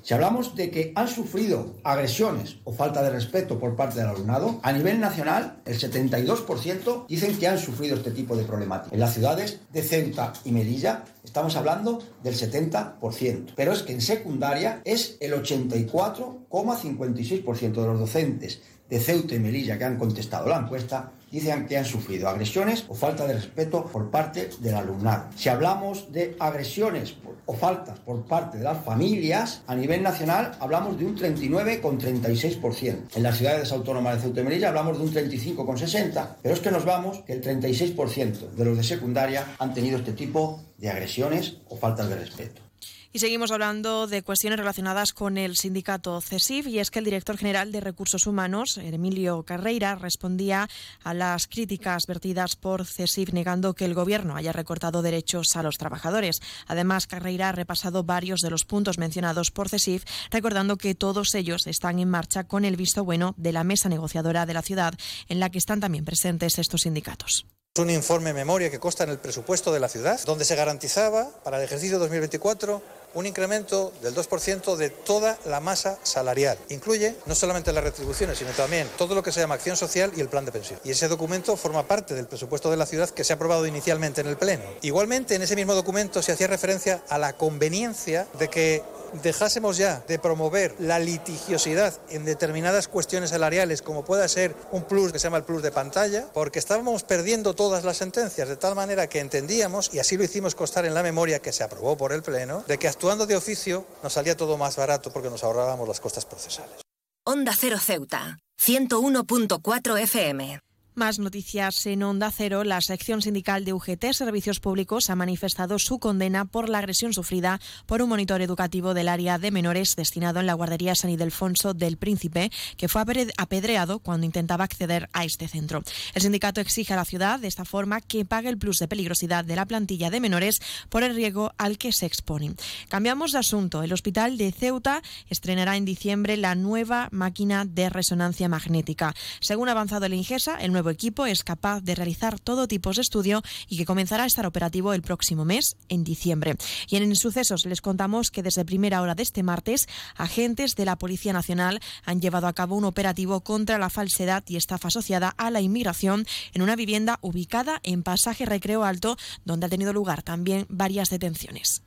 Si hablamos de que han sufrido agresiones o falta de respeto por parte del alumnado, a nivel nacional el 72% dicen que han sufrido este tipo de problemática. En las ciudades de Ceuta y Melilla estamos hablando del 70%. Pero es que en secundaria es el 84,56% de los docentes de Ceuta y Melilla que han contestado la encuesta dicen que han sufrido agresiones o falta de respeto por parte del alumnado. Si hablamos de agresiones o faltas por parte de las familias, a nivel nacional hablamos de un 39,36%. En las ciudades autónomas de Ceuta y Melilla hablamos de un 35,60%, pero es que nos vamos que el 36% de los de secundaria han tenido este tipo de agresiones o faltas de respeto. Y seguimos hablando de cuestiones relacionadas con el sindicato CESIF y es que el director general de Recursos Humanos, Emilio Carreira, respondía a las críticas vertidas por CESIF negando que el gobierno haya recortado derechos a los trabajadores. Además, Carreira ha repasado varios de los puntos mencionados por CESIF, recordando que todos ellos están en marcha con el visto bueno de la mesa negociadora de la ciudad, en la que están también presentes estos sindicatos. Es un informe memoria que consta en el presupuesto de la ciudad, donde se garantizaba para el ejercicio 2024 un incremento del 2% de toda la masa salarial. Incluye no solamente las retribuciones, sino también todo lo que se llama acción social y el plan de pensión. Y ese documento forma parte del presupuesto de la ciudad que se ha aprobado inicialmente en el Pleno. Igualmente, en ese mismo documento se hacía referencia a la conveniencia de que dejásemos ya de promover la litigiosidad en determinadas cuestiones salariales, como pueda ser un plus que se llama el plus de pantalla, porque estábamos perdiendo todas las sentencias, de tal manera que entendíamos, y así lo hicimos constar en la memoria que se aprobó por el Pleno, de que actuando de oficio nos salía todo más barato porque nos ahorrábamos las costas procesales. Onda Cero Ceuta, 101.4 FM. Más noticias en Onda Cero. La sección sindical de UGT Servicios Públicos ha manifestado su condena por la agresión sufrida por un monitor educativo del área de menores destinado en la guardería San Ildefonso del Príncipe, que fue apedreado cuando intentaba acceder a este centro. El sindicato exige a la ciudad, de esta forma, que pague el plus de peligrosidad de la plantilla de menores por el riesgo al que se exponen. Cambiamos de asunto. El hospital de Ceuta estrenará en diciembre la nueva máquina de resonancia magnética. Según ha avanzado el Ingesa, el nuevo equipo es capaz de realizar todo tipo de estudio y que comenzará a estar operativo el próximo mes, en diciembre. Y en sucesos les contamos que desde primera hora de este martes, agentes de la Policía Nacional han llevado a cabo un operativo contra la falsedad y estafa asociada a la inmigración en una vivienda ubicada en Pasaje Recreo Alto, donde ha tenido lugar también varias detenciones.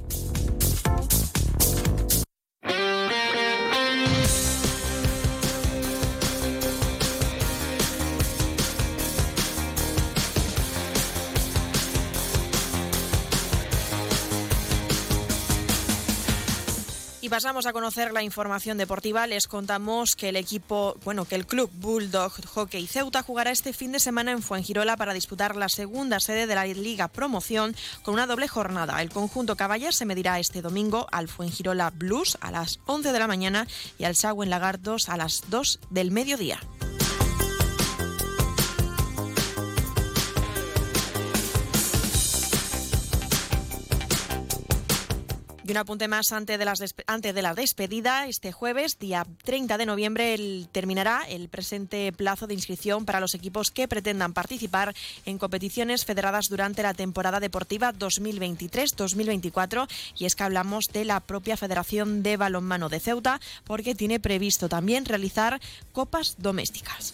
Pasamos a conocer la información deportiva. Les contamos que el equipo, bueno, que el club Bulldog Hockey Ceuta jugará este fin de semana en Fuengirola para disputar la segunda sede de la Liga Promoción con una doble jornada. El conjunto Caballas se medirá este domingo al Fuengirola Blues a las 11 de la mañana y al Sagüen Lagartos a las 2 del mediodía. Un apunte más antes de, la despedida. Este jueves, día 30 de noviembre, terminará el presente plazo de inscripción para los equipos que pretendan participar en competiciones federadas durante la temporada deportiva 2023-2024. Y es que hablamos de la propia Federación de Balonmano de Ceuta, porque tiene previsto también realizar copas domésticas.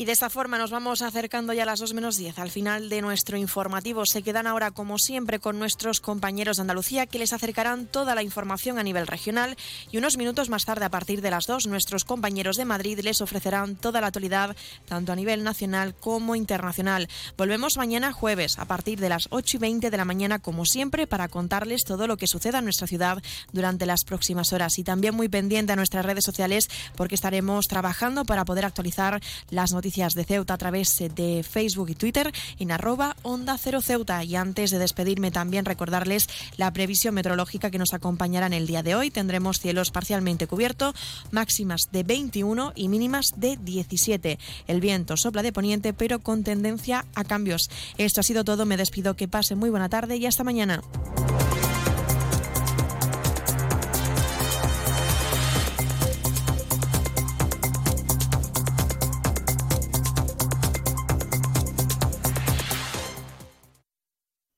Y de esta forma nos vamos acercando ya a las 2 menos 10 al final de nuestro informativo. Se quedan ahora, como siempre, con nuestros compañeros de Andalucía que les acercarán toda la información a nivel regional. Y unos minutos más tarde, a partir de las 2, nuestros compañeros de Madrid les ofrecerán toda la actualidad, tanto a nivel nacional como internacional. Volvemos mañana jueves, a partir de las 8 y 20 de la mañana, como siempre, para contarles todo lo que suceda en nuestra ciudad durante las próximas horas. Y también muy pendiente a nuestras redes sociales, porque estaremos trabajando para poder actualizar las noticias de Ceuta a través de Facebook y Twitter en arroba Onda Cero Ceuta. Y antes de despedirme también recordarles la previsión meteorológica que nos acompañará en el día de hoy. Tendremos cielos parcialmente cubiertos, máximas de 21 y mínimas de 17. El viento sopla de poniente pero con tendencia a cambios. Esto ha sido todo. Me despido. Que pase muy buena tarde y hasta mañana.